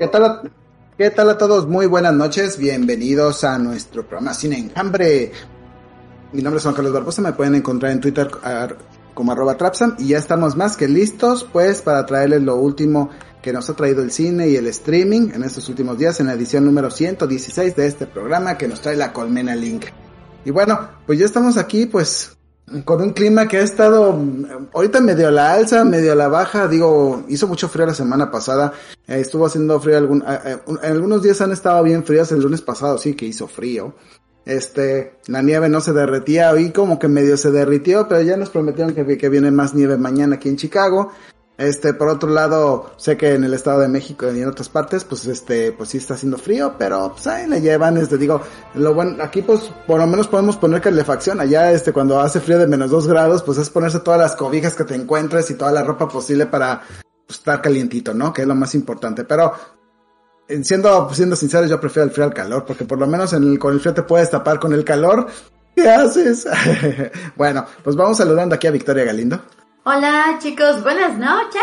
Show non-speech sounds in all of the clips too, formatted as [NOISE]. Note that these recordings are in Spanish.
¿Qué tal, a, ¿Qué tal a todos? Muy buenas noches. Bienvenidos a nuestro programa Sin Enjambre. Mi nombre es Juan Carlos Barbosa. Me pueden encontrar en Twitter como arroba Trapsam. Y ya estamos más que listos, pues, para traerles lo último que nos ha traído el cine y el streaming en estos últimos días en la edición número 116 de este programa que nos trae la Colmena Link. Y bueno, pues ya estamos aquí, pues, con un clima que ha estado ahorita medio a la alza, medio a la baja, digo, hizo mucho frío la semana pasada, eh, estuvo haciendo frío algún, eh, eh, algunos días han estado bien fríos, el lunes pasado sí que hizo frío. Este, la nieve no se derretía, hoy como que medio se derritió, pero ya nos prometieron que, que viene más nieve mañana aquí en Chicago. Este, por otro lado, sé que en el Estado de México y en otras partes, pues este, pues sí está haciendo frío, pero pues ahí le llevan, este, digo, lo bueno, aquí pues por lo menos podemos poner calefacción, allá este, cuando hace frío de menos dos grados, pues es ponerse todas las cobijas que te encuentres y toda la ropa posible para pues, estar calientito, ¿no? Que es lo más importante, pero siendo, siendo sincero, yo prefiero el frío al calor, porque por lo menos en el, con el frío te puedes tapar con el calor. ¿Qué haces? [LAUGHS] bueno, pues vamos saludando aquí a Victoria Galindo. Hola chicos, buenas noches.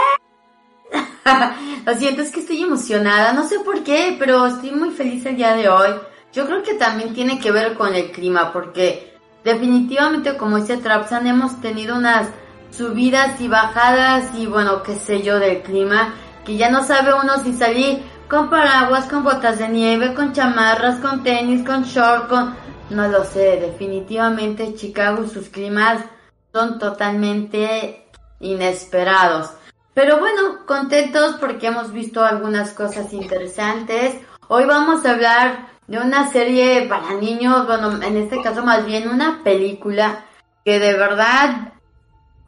[LAUGHS] Lo siento, es que estoy emocionada, no sé por qué, pero estoy muy feliz el día de hoy. Yo creo que también tiene que ver con el clima, porque definitivamente, como dice Trapsan, hemos tenido unas subidas y bajadas y bueno, qué sé yo del clima, que ya no sabe uno si salir con paraguas, con botas de nieve, con chamarras, con tenis, con short, con... No lo sé, definitivamente Chicago y sus climas son totalmente inesperados. Pero bueno, contentos porque hemos visto algunas cosas interesantes. Hoy vamos a hablar de una serie para niños, bueno, en este caso más bien una película que de verdad,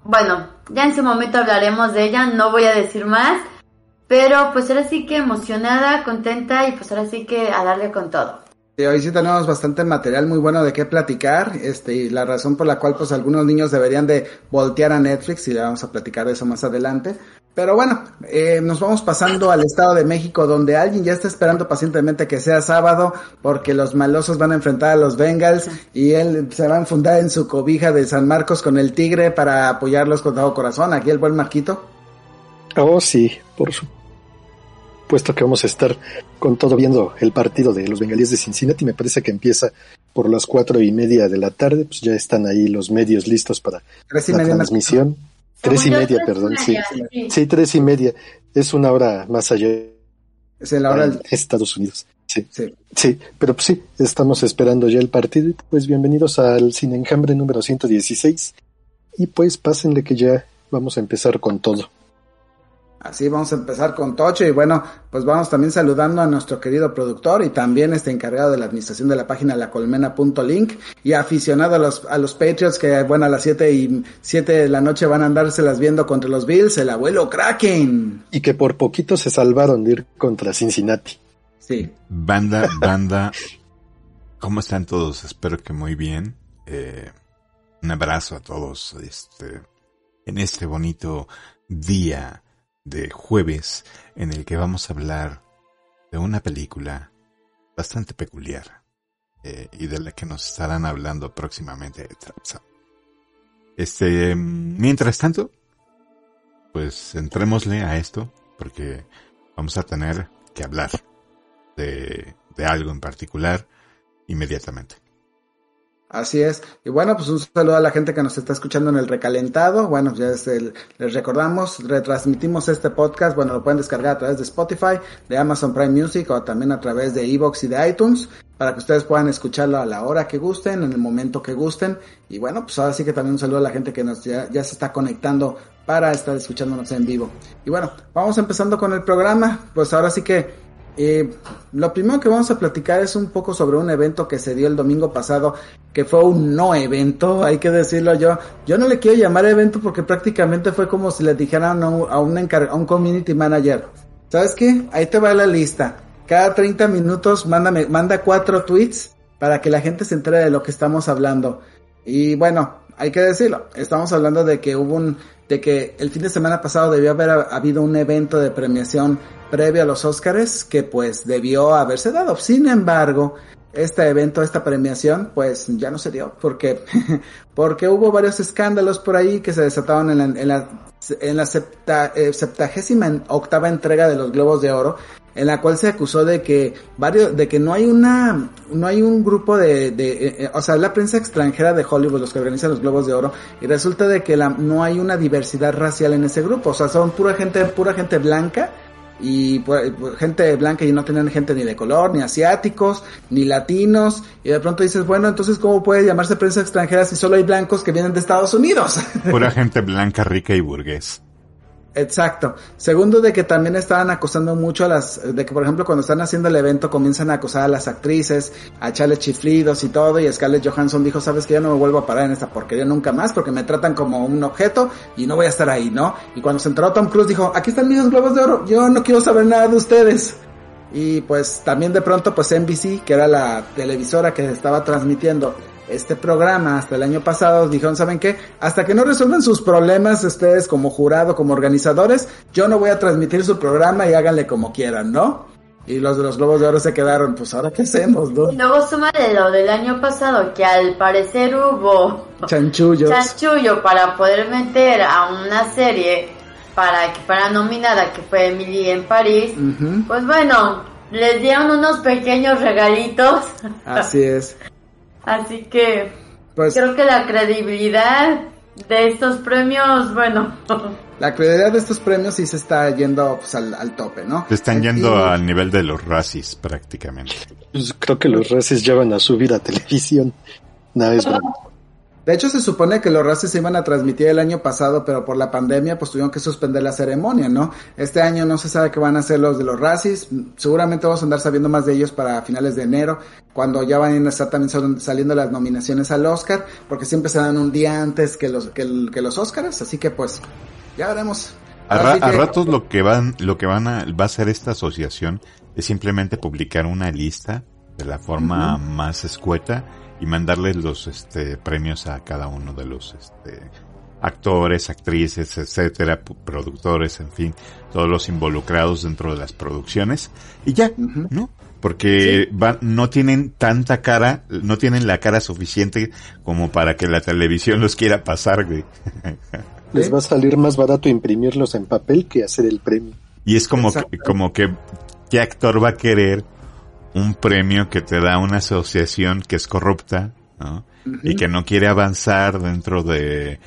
bueno, ya en su momento hablaremos de ella, no voy a decir más, pero pues ahora sí que emocionada, contenta y pues ahora sí que a darle con todo hoy sí tenemos bastante material muy bueno de qué platicar, este, y la razón por la cual pues algunos niños deberían de voltear a Netflix y le vamos a platicar de eso más adelante. Pero bueno, eh, nos vamos pasando al Estado de México donde alguien ya está esperando pacientemente que sea sábado porque los malosos van a enfrentar a los Bengals y él se va a enfundar en su cobija de San Marcos con el Tigre para apoyarlos con todo corazón. Aquí el buen Marquito. Oh, sí, por supuesto puesto que vamos a estar con todo viendo el partido de los bengalíes de Cincinnati. Me parece que empieza por las cuatro y media de la tarde. Pues ya están ahí los medios listos para la transmisión. Tres y media, perdón, sí. Sí, tres y media. Es una hora más allá. Es la hora de Estados Unidos. Sí, sí, sí, pero pues sí, estamos esperando ya el partido. Pues bienvenidos al Cine Enjambre número 116. Y pues pásenle que ya vamos a empezar con todo. Así vamos a empezar con Tocho y bueno, pues vamos también saludando a nuestro querido productor y también este encargado de la administración de la página lacolmena.link y aficionado a los, a los Patriots que bueno a las 7 y 7 de la noche van a andárselas viendo contra los Bills, el abuelo Kraken. Y que por poquito se salvaron de ir contra Cincinnati. Sí. Banda, banda, ¿cómo están todos? Espero que muy bien. Eh, un abrazo a todos este, en este bonito día de jueves en el que vamos a hablar de una película bastante peculiar eh, y de la que nos estarán hablando próximamente. Este, mientras tanto, pues entrémosle a esto porque vamos a tener que hablar de, de algo en particular inmediatamente. Así es. Y bueno, pues un saludo a la gente que nos está escuchando en el recalentado. Bueno, ya les recordamos, retransmitimos este podcast. Bueno, lo pueden descargar a través de Spotify, de Amazon Prime Music o también a través de Evox y de iTunes para que ustedes puedan escucharlo a la hora que gusten, en el momento que gusten. Y bueno, pues ahora sí que también un saludo a la gente que nos ya, ya se está conectando para estar escuchándonos en vivo. Y bueno, vamos empezando con el programa. Pues ahora sí que eh, lo primero que vamos a platicar es un poco sobre un evento que se dio el domingo pasado, que fue un no evento, hay que decirlo yo. Yo no le quiero llamar evento porque prácticamente fue como si le dijeran a un, community manager, ¿sabes qué? Ahí te va la lista. Cada 30 minutos mándame, manda cuatro tweets para que la gente se entere de lo que estamos hablando. Y bueno, hay que decirlo, estamos hablando de que hubo un, de que el fin de semana pasado debió haber habido un evento de premiación previo a los Óscares que pues debió haberse dado. Sin embargo, este evento, esta premiación, pues ya no se dio porque [LAUGHS] porque hubo varios escándalos por ahí que se desataron en la, en la, en la eh, septagésima octava entrega de los Globos de Oro en la cual se acusó de que varios, de que no hay una, no hay un grupo de, de eh, eh, o sea, la prensa extranjera de Hollywood, los que organizan los Globos de Oro, y resulta de que la, no hay una diversidad racial en ese grupo, o sea, son pura gente, pura gente blanca, y pues, pues, gente blanca y no tenían gente ni de color, ni asiáticos, ni latinos, y de pronto dices, bueno, entonces ¿cómo puede llamarse prensa extranjera si solo hay blancos que vienen de Estados Unidos? [LAUGHS] Pura gente blanca, rica y burgués. Exacto. Segundo, de que también estaban acosando mucho a las, de que por ejemplo cuando están haciendo el evento comienzan a acosar a las actrices, a echarle chiflidos y todo, y Scarlett Johansson dijo, sabes que ya no me vuelvo a parar en esta porquería nunca más porque me tratan como un objeto y no voy a estar ahí, ¿no? Y cuando se entró Tom Cruise dijo, aquí están mis globos de oro, yo no quiero saber nada de ustedes. Y pues también de pronto pues NBC, que era la televisora que estaba transmitiendo este programa hasta el año pasado, dijeron, ¿saben qué? Hasta que no resuelvan sus problemas ustedes como jurado, como organizadores, yo no voy a transmitir su programa y háganle como quieran, ¿no? Y los de los Globos de Oro se quedaron, pues ahora qué hacemos, ¿no? Y luego suma de lo del año pasado, que al parecer hubo chanchullos. Chanchullo para poder meter a una serie para que para nominada que fue Emily en París. Pues bueno, les dieron unos pequeños regalitos. Así es. Así que pues, creo que la credibilidad de estos premios, bueno. [LAUGHS] La credibilidad de estos premios sí se está yendo pues, al, tope, ¿no? Se están yendo al nivel de los racis prácticamente. Pues, creo que los racis ya van a subir a televisión. Nada es De hecho, se supone que los races se iban a transmitir el año pasado, pero por la pandemia, pues tuvieron que suspender la ceremonia, ¿no? Este año no se sabe qué van a hacer los de los racis. Seguramente vamos a andar sabiendo más de ellos para finales de enero, cuando ya van a estar también saliendo las nominaciones al Oscar, porque siempre se dan un día antes que los, que, los Oscars, así que pues, ya veremos. A, ratos lo que van, lo que van a, va a hacer esta asociación es simplemente publicar una lista de la forma más escueta y mandarles los este, premios a cada uno de los este, actores, actrices, etcétera, productores, en fin, todos los involucrados dentro de las producciones y ya, ¿no? Porque no tienen tanta cara, no tienen la cara suficiente como para que la televisión los quiera pasar, güey. [LAUGHS] Les va a salir más barato imprimirlos en papel que hacer el premio. Y es como que, como que, ¿qué actor va a querer un premio que te da una asociación que es corrupta, ¿no? Y que no quiere avanzar dentro de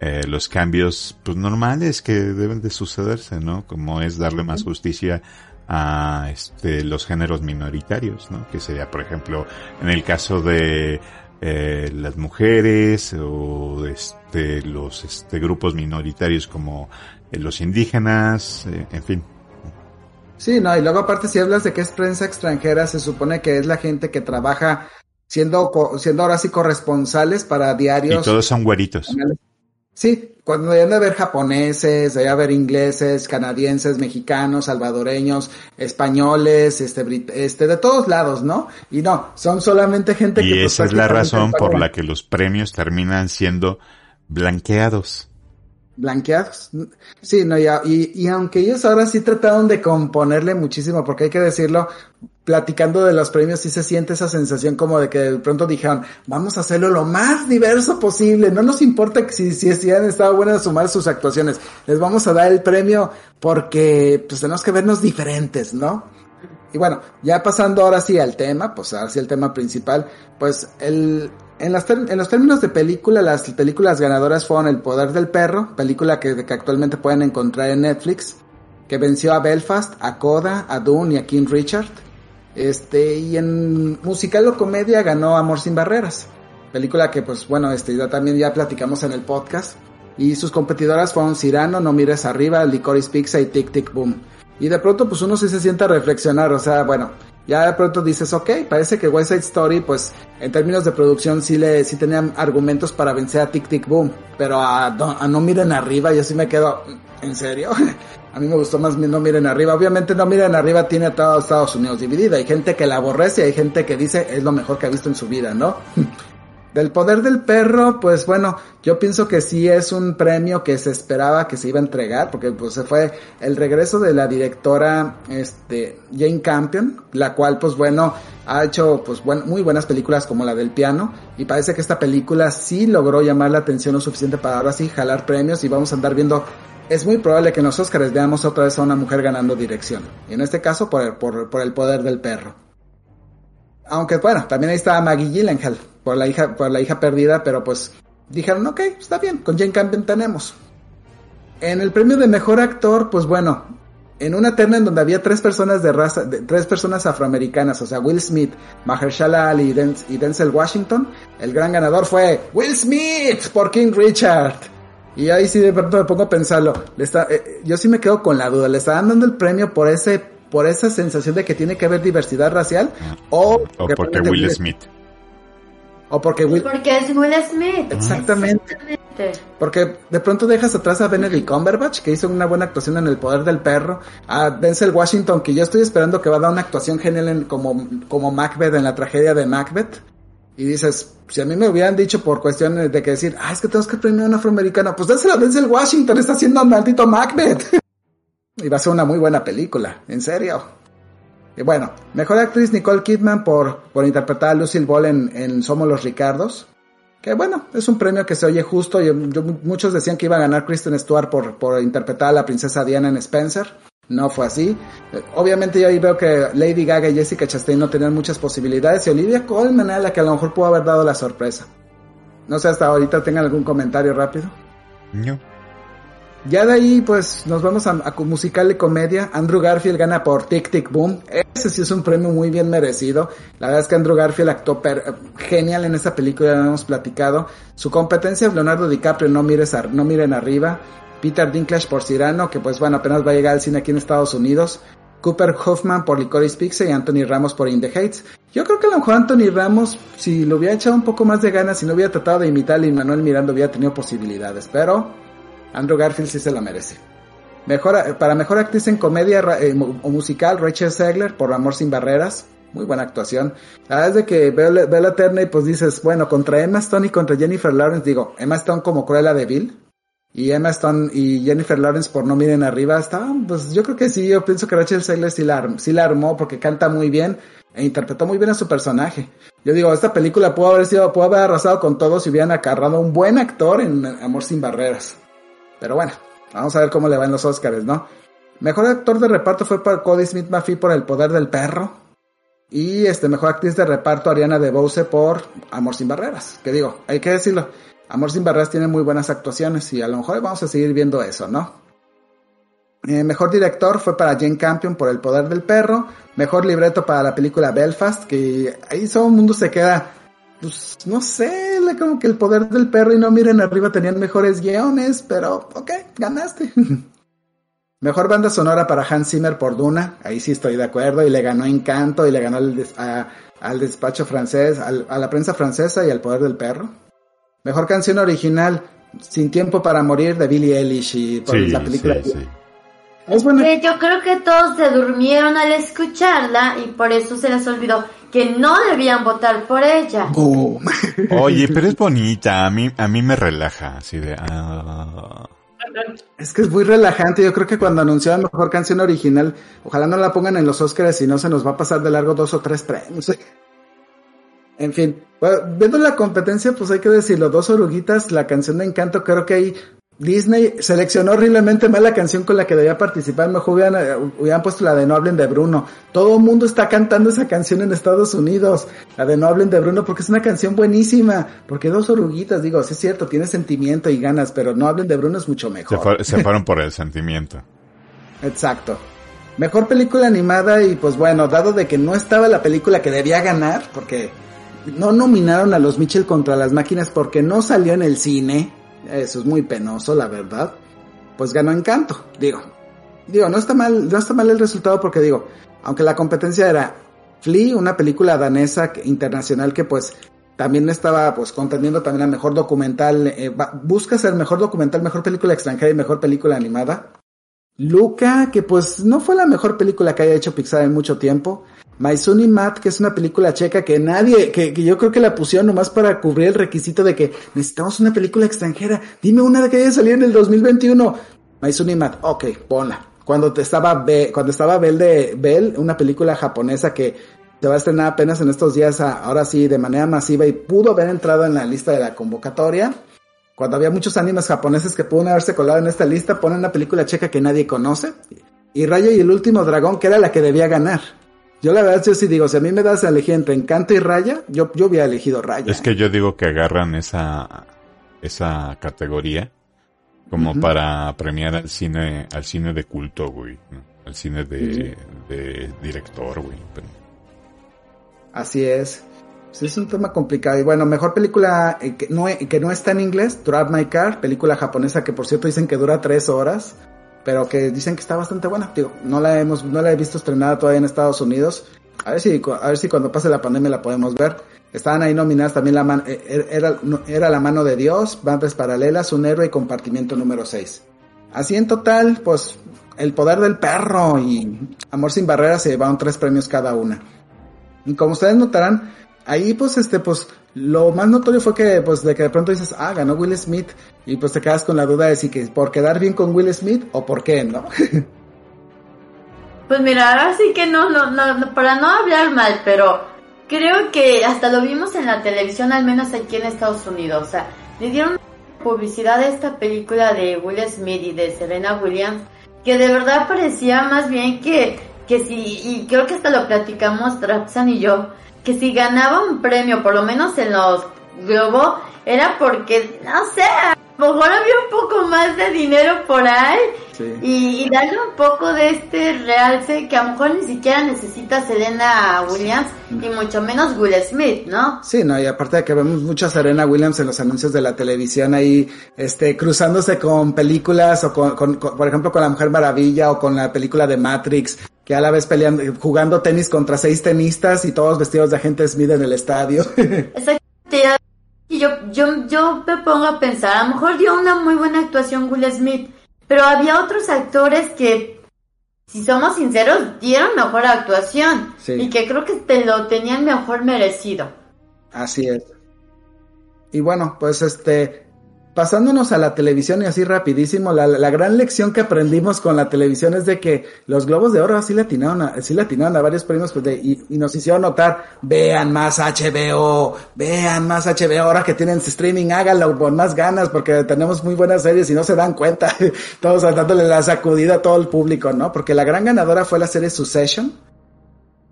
eh, los cambios pues normales que deben de sucederse, ¿no? Como es darle más justicia a este los géneros minoritarios, ¿no? Que sería, por ejemplo, en el caso de eh, las mujeres o este los este grupos minoritarios como eh, los indígenas, en fin, Sí, no, y luego aparte si hablas de que es prensa extranjera, se supone que es la gente que trabaja siendo, siendo ahora sí corresponsales para diarios. Y todos son güeritos. Sí, cuando deben de haber japoneses, debe haber ingleses, canadienses, mexicanos, salvadoreños, españoles, este, este, de todos lados, ¿no? Y no, son solamente gente que... Y pues, esa es la razón por la que los premios terminan siendo blanqueados blanqueados. Sí, no, ya, y, y aunque ellos ahora sí trataron de componerle muchísimo, porque hay que decirlo, platicando de los premios sí se siente esa sensación como de que de pronto dijeron, vamos a hacerlo lo más diverso posible, no nos importa si, si, si han estado buenas malas sus actuaciones, les vamos a dar el premio porque pues tenemos que vernos diferentes, ¿no? Y bueno, ya pasando ahora sí al tema, pues ahora sí el tema principal, pues el, en, en, los términos de película, las películas ganadoras fueron El Poder del Perro, película que, que, actualmente pueden encontrar en Netflix, que venció a Belfast, a Coda, a Dune y a King Richard. Este, y en musical o comedia ganó Amor sin Barreras, película que pues bueno, este, ya también ya platicamos en el podcast. Y sus competidoras fueron Cyrano, No Mires Arriba, Licorice Pizza y Tic Tic Boom. Y de pronto pues uno sí se sienta a reflexionar, o sea, bueno, ya de pronto dices, ok, parece que West Side Story, pues, en términos de producción sí le, sí tenían argumentos para vencer a Tic Tic Boom, pero a, a No Miren Arriba yo sí me quedo, ¿en serio? [LAUGHS] A mí me gustó más No Miren Arriba. Obviamente No Miren Arriba tiene a todo Estados Unidos dividido. Hay gente que la aborrece y hay gente que dice es lo mejor que ha visto en su vida, ¿no? [LAUGHS] Del poder del perro, pues bueno, yo pienso que sí es un premio que se esperaba que se iba a entregar, porque pues se fue el regreso de la directora este, Jane Campion, la cual pues bueno, ha hecho pues muy buenas películas como la del piano, y parece que esta película sí logró llamar la atención lo suficiente para ahora sí jalar premios y vamos a andar viendo es muy probable que en los Oscars veamos otra vez a una mujer ganando dirección. Y en este caso por, por, por el poder del perro. Aunque bueno, también ahí estaba Maggie Gyllenhaal por la hija, por la hija perdida, pero pues dijeron, ok, está bien, con Jane Campion tenemos. En el premio de mejor actor, pues bueno, en una terna en donde había tres personas de raza, tres personas afroamericanas, o sea, Will Smith, Mahershala Ali y, Denzel Washington, el gran ganador fue Will Smith por King Richard. Y ahí sí de pronto me pongo a pensarlo. Le está, eh, yo sí me quedo con la duda. ¿Le estaban dando el premio por ese, por esa sensación de que tiene que haber diversidad racial? O, o porque Will Smith. O porque Will... Porque es Will Smith. Exactamente. Porque de pronto dejas atrás a Benedict Cumberbatch, que hizo una buena actuación en El Poder del Perro, a Denzel Washington, que yo estoy esperando que va a dar una actuación genial en, como, como Macbeth en la tragedia de Macbeth. Y dices, si a mí me hubieran dicho por cuestiones de que decir, ah, es que tenemos que premiar a un afroamericano, pues dáselo a Denzel Washington, está haciendo un maldito Macbeth. [LAUGHS] y va a ser una muy buena película, en serio. Y bueno, mejor actriz Nicole Kidman por, por interpretar a Lucille Ball en, Somos los Ricardos. Que bueno, es un premio que se oye justo. Yo, muchos decían que iba a ganar Kristen Stewart por, por interpretar a la princesa Diana en Spencer. No fue así. Obviamente yo ahí veo que Lady Gaga y Jessica Chastain no tenían muchas posibilidades y Olivia Colman era la que a lo mejor pudo haber dado la sorpresa. No sé, hasta ahorita tengan algún comentario rápido. No. Ya de ahí, pues, nos vamos a, musical de comedia. Andrew Garfield gana por Tic Tic Boom. Ese sí es un premio muy bien merecido. La verdad es que Andrew Garfield actuó genial en esa película, ya lo hemos platicado. Su competencia Leonardo DiCaprio, no, mires no miren arriba. Peter Dinklage por Cyrano, que pues bueno, apenas va a llegar al cine aquí en Estados Unidos. Cooper Hoffman por Licorice Pizza y Anthony Ramos por In the Heights. Yo creo que a lo mejor Anthony Ramos, si lo hubiera echado un poco más de ganas, si no hubiera tratado de imitar a Manuel Miranda, hubiera tenido posibilidades. Pero Andrew Garfield sí se la merece. Mejor, para mejor actriz en comedia eh, o musical, Rachel Segler por Amor sin Barreras. Muy buena actuación. La verdad de que veo, la terna y pues dices, bueno, contra Emma Stone y contra Jennifer Lawrence, digo, Emma Stone como Cruella de Vil y Emma Stone y Jennifer Lawrence por No Miren Arriba, estaban, pues yo creo que sí, yo pienso que Rachel Segler sí la, sí la armó porque canta muy bien e interpretó muy bien a su personaje. Yo digo, esta película pudo haber sido, pudo haber arrasado con todos si hubieran acarrado un buen actor en Amor sin Barreras. Pero bueno, vamos a ver cómo le va en los Oscars, ¿no? Mejor actor de reparto fue para Cody Smith Murphy por El Poder del Perro. Y este, mejor actriz de reparto Ariana DeBose por Amor sin Barreras. Que digo, hay que decirlo. Amor sin Barreras tiene muy buenas actuaciones y a lo mejor vamos a seguir viendo eso, ¿no? Eh, mejor director fue para Jane Campion por El Poder del Perro. Mejor libreto para la película Belfast, que ahí todo el mundo se queda pues no sé, como que el poder del perro y no miren arriba tenían mejores guiones, pero ok, ganaste. [LAUGHS] Mejor banda sonora para Hans Zimmer por Duna, ahí sí estoy de acuerdo, y le ganó Encanto y le ganó al, despacho francés, a la prensa francesa y al poder del perro. Mejor canción original, Sin tiempo para morir de Billie Eilish y por la película. Sí, sí. Es yo creo que todos se durmieron al escucharla y por eso se les olvidó que no debían votar por ella. Oye, pero es bonita, a mí, a mí me relaja, así de... Ah. Es que es muy relajante, yo creo que cuando anunciaban mejor canción original, ojalá no la pongan en los Oscars y no se nos va a pasar de largo dos o tres premios. En fin, viendo la competencia, pues hay que decirlo, dos oruguitas, la canción de Encanto, creo que hay Disney seleccionó horriblemente mal la canción con la que debía participar. Mejor hubieran, hubieran puesto la de No hablen de Bruno. Todo el mundo está cantando esa canción en Estados Unidos. La de No hablen de Bruno porque es una canción buenísima. Porque dos oruguitas, digo, sí es cierto, tiene sentimiento y ganas, pero No hablen de Bruno es mucho mejor. Se, fueron por el [LAUGHS] sentimiento. Exacto. Mejor película animada y pues bueno, dado de que no estaba la película que debía ganar, porque no nominaron a los Mitchell contra las máquinas porque no salió en el cine eso es muy penoso, la verdad. Pues ganó Encanto, digo. Digo, no está mal, no está mal el resultado porque digo, aunque la competencia era Flea, una película danesa internacional que pues también estaba pues contendiendo también a mejor documental, eh, busca ser mejor documental, mejor película extranjera y mejor película animada. Luca, que pues no fue la mejor película que haya hecho Pixar en mucho tiempo. Sunny Matt, que es una película checa que nadie, que, que, yo creo que la pusieron nomás para cubrir el requisito de que necesitamos una película extranjera. Dime una de que haya salido en el 2021. My Sunny Matt, ok, ponla. Cuando te estaba Be cuando estaba Bell de Bell, una película japonesa que se va a estrenar apenas en estos días, ahora sí, de manera masiva y pudo haber entrado en la lista de la convocatoria. Cuando había muchos animes japoneses que pudieron haberse colado en esta lista, ponen una película checa que nadie conoce. Y Raya y el último dragón, que era la que debía ganar. Yo la verdad yo sí digo, si a mí me das a elegir entre Encanto y Raya, yo, yo hubiera elegido Raya. Es que yo digo que agarran esa, esa categoría como para premiar al cine, al cine de culto, güey. Al cine de, de director, güey. Así es. es un tema complicado. Y bueno, mejor película eh, que, no, que no está en inglés, Drive My Car, película japonesa que por cierto dicen que dura tres horas, pero que dicen que está bastante buena. Digo, no la hemos, no la he visto estrenada todavía en Estados Unidos. A ver si, a ver si cuando pase la pandemia la podemos ver. Estaban ahí nominadas también la man, eh, er, era, era La mano de Dios, Bandas Paralelas, Un héroe y Compartimiento número 6. Así en total, pues, El poder del perro y Amor sin barreras se llevaron tres premios cada una. Y como ustedes notarán, ahí pues este, pues, lo más notorio fue que, pues, de que de pronto dices, ah, ganó Will Smith, y pues te quedas con la duda de si que por quedar bien con Will Smith o por qué, ¿no? [LAUGHS] pues mira, ahora sí que no, no, no, para no hablar mal, pero creo que hasta lo vimos en la televisión, al menos aquí en Estados Unidos. O sea, le dieron publicidad a esta película de Will Smith y de Serena Williams, que de verdad parecía más bien que, que si, y creo que hasta lo platicamos Trapsan y yo, que si ganaba un premio, por lo menos en los Globo, era porque, no sé, mejor había un poco más de dinero por ahí y, darle un poco de este realce que a lo mejor ni siquiera necesita Serena Williams mm. y mucho menos Will Smith, ¿no? Sí, no, y aparte de que vemos mucha Serena Williams en los anuncios de la televisión ahí, este, cruzándose con películas o con, por ejemplo, con La Mujer Maravilla o con la película de Matrix, que a la vez peleando, jugando tenis contra seis tenistas y todos vestidos de agente Smith en el estadio. [LAUGHS] Exacto. Y yo, yo, yo me pongo a pensar, a lo mejor dio una muy buena actuación Will Smith, pero había otros actores que, si somos sinceros, dieron mejor actuación y que creo que te lo tenían mejor merecido. Así es. Y bueno, pues este, pasándonos a la televisión y así rapidísimo, la, gran lección que aprendimos con la televisión es de que los Globos de Oro así le atinaron a, sí le atinaron a varios premios pues y, nos hicieron notar, vean más HBO, vean más HBO, ahora que tienen streaming, háganlo con más ganas porque tenemos muy buenas series y no se dan cuenta, [LAUGHS] todos dándole la sacudida a todo el público, ¿no? Porque la gran ganadora fue la serie Succession,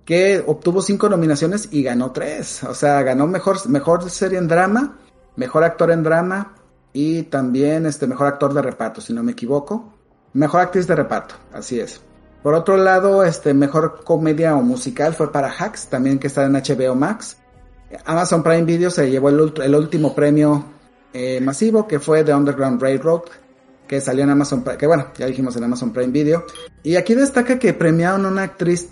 que obtuvo cinco nominaciones y ganó tres, o sea, ganó mejor, mejor serie en drama, mejor actor en drama, y también este mejor actor de reparto, si no me equivoco. Mejor actriz de reparto, así es. Por otro lado, este mejor comedia o musical fue para Hacks, también que está en HBO Max. Amazon Prime Video se llevó el, último premio eh, masivo que fue The Underground Railroad, que salió en Amazon Prime, que bueno, ya dijimos en Amazon Prime Video. Y aquí destaca que premiaron una actriz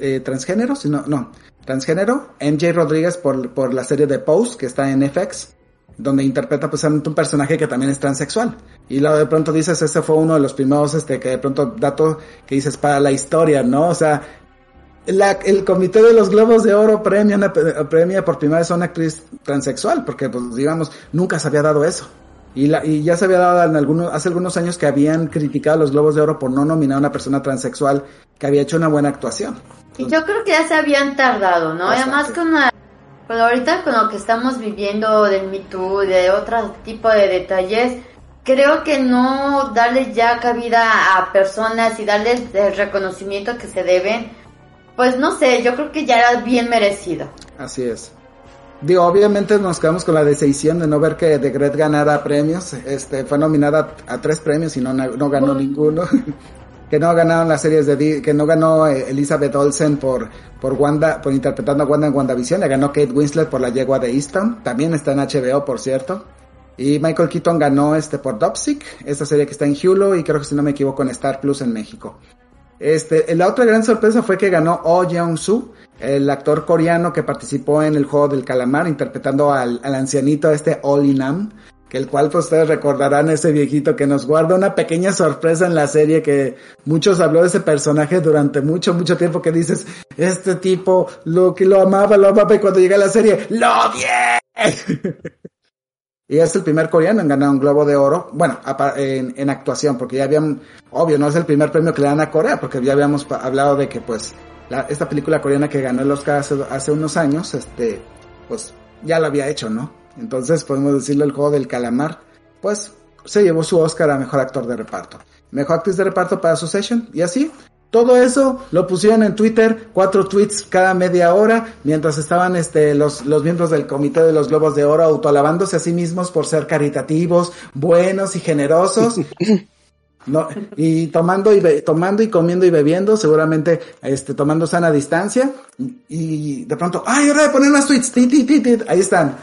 eh, transgénero, sino, no, transgénero, MJ Rodríguez por, por la serie de Pose, que está en FX donde interpreta pues un personaje que también es transexual. Y luego de pronto dices, ese fue uno de los primeros, este, que de pronto dato que dices para la historia, ¿no? O sea, la, el comité de los Globos de Oro premia, premia por primera vez a una actriz transexual, porque pues digamos, nunca se había dado eso. Y, la, y ya se había dado en algunos, hace algunos años que habían criticado a los Globos de Oro por no nominar a una persona transexual que había hecho una buena actuación. Y yo creo que ya se habían tardado, ¿no? Además con la pero ahorita con lo que estamos viviendo del Me Too, de otro tipo de detalles, creo que no darles ya cabida a personas y darles el reconocimiento que se deben, pues no sé, yo creo que ya era bien merecido. Así es. Digo, obviamente nos quedamos con la decisión de no ver que The Great ganara premios. Este, fue nominada a, tres premios y no, no ganó ninguno. [LAUGHS] que no ganaron las series de que no ganó eh, Elizabeth Olsen por por Wanda por interpretando a Wanda en WandaVision, le ganó Kate Winslet por la yegua de Easton, también está en HBO por cierto. Y Michael Keaton ganó este por Dopsic, esta serie que está en Hulu y creo que si no me equivoco en Star Plus en México. Este, la otra gran sorpresa fue que ganó Oh Jeong-soo, el actor coreano que participó en el juego del calamar interpretando al, al ancianito este Oli Nam que el cual pues ustedes recordarán ese viejito que nos guarda una pequeña sorpresa en la serie que muchos habló de ese personaje durante mucho, mucho tiempo que dices, este tipo lo que lo amaba, lo amaba y cuando llega a la serie, ¡lo odié! [LAUGHS] y es el primer coreano en ganar un Globo de Oro, bueno, en, en actuación, porque ya habían, obvio, no es el primer premio que le dan a Corea, porque ya habíamos hablado de que pues la, esta película coreana que ganó el Oscar hace, hace unos años, este, pues ya lo había hecho, ¿no? Entonces podemos decirle el juego del calamar, pues se llevó su Oscar a mejor actor de reparto. Mejor actriz de reparto para Succession y así. Todo eso lo pusieron en Twitter, cuatro tweets cada media hora, mientras estaban este, los, los miembros del Comité de los Globos de Oro autoalabándose a sí mismos por ser caritativos, buenos y generosos. [LAUGHS] No, y tomando y tomando y comiendo y bebiendo, seguramente este tomando sana distancia y, de pronto, ay, hora de poner más tweets, ahí están.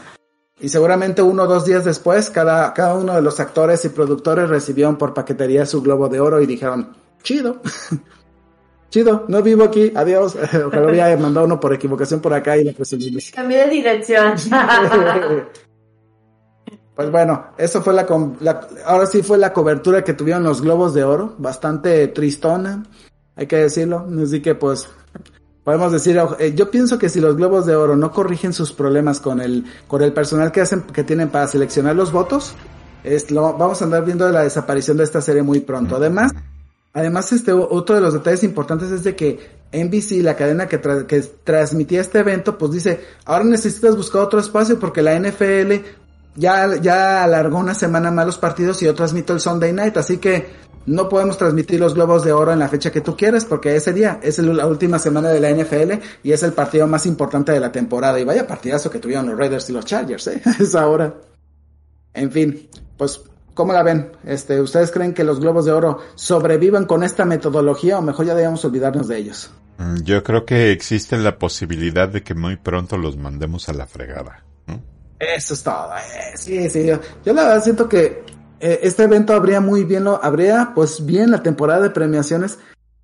Y seguramente uno o dos días después, cada, cada uno de los actores y productores recibieron por paquetería su globo de oro y dijeron, chido, [LAUGHS] chido, no vivo aquí, adiós. [LAUGHS] Ojalá había mandado uno por equivocación por acá y le presumimos. [LAUGHS] Cambié de dirección. pues bueno, eso fue la, la, ahora sí fue la cobertura que tuvieron los globos de oro, bastante tristona, hay que decirlo. Así que pues podemos decir, eh, yo pienso que si los globos de oro no corrigen sus problemas con el, con el personal que hacen, que tienen para seleccionar los votos, es lo, vamos a andar viendo la desaparición de esta serie muy pronto. Además, además este, otro de los detalles importantes es de que NBC, la cadena que, que transmitía este evento, pues dice, ahora necesitas buscar otro espacio porque la NFL ya, ya alargó una semana más los partidos y yo transmito el Sunday Night, así que no podemos transmitir los globos de oro en la fecha que tú quieras porque ese día es la última semana de la NFL y es el partido más importante de la temporada. Y vaya partidazo que tuvieron los Raiders y los Chargers, ¿eh? [LAUGHS] Es ahora. En fin, pues, ¿cómo la ven? Este, ¿Ustedes creen que los globos de oro sobrevivan con esta metodología o mejor ya debemos olvidarnos de ellos? Mm, yo creo que existe la posibilidad de que muy pronto los mandemos a la fregada. Eso es todo. Eh, sí, sí. yo la verdad siento que eh, este evento habría muy bien, lo, habría pues bien la temporada de premiaciones.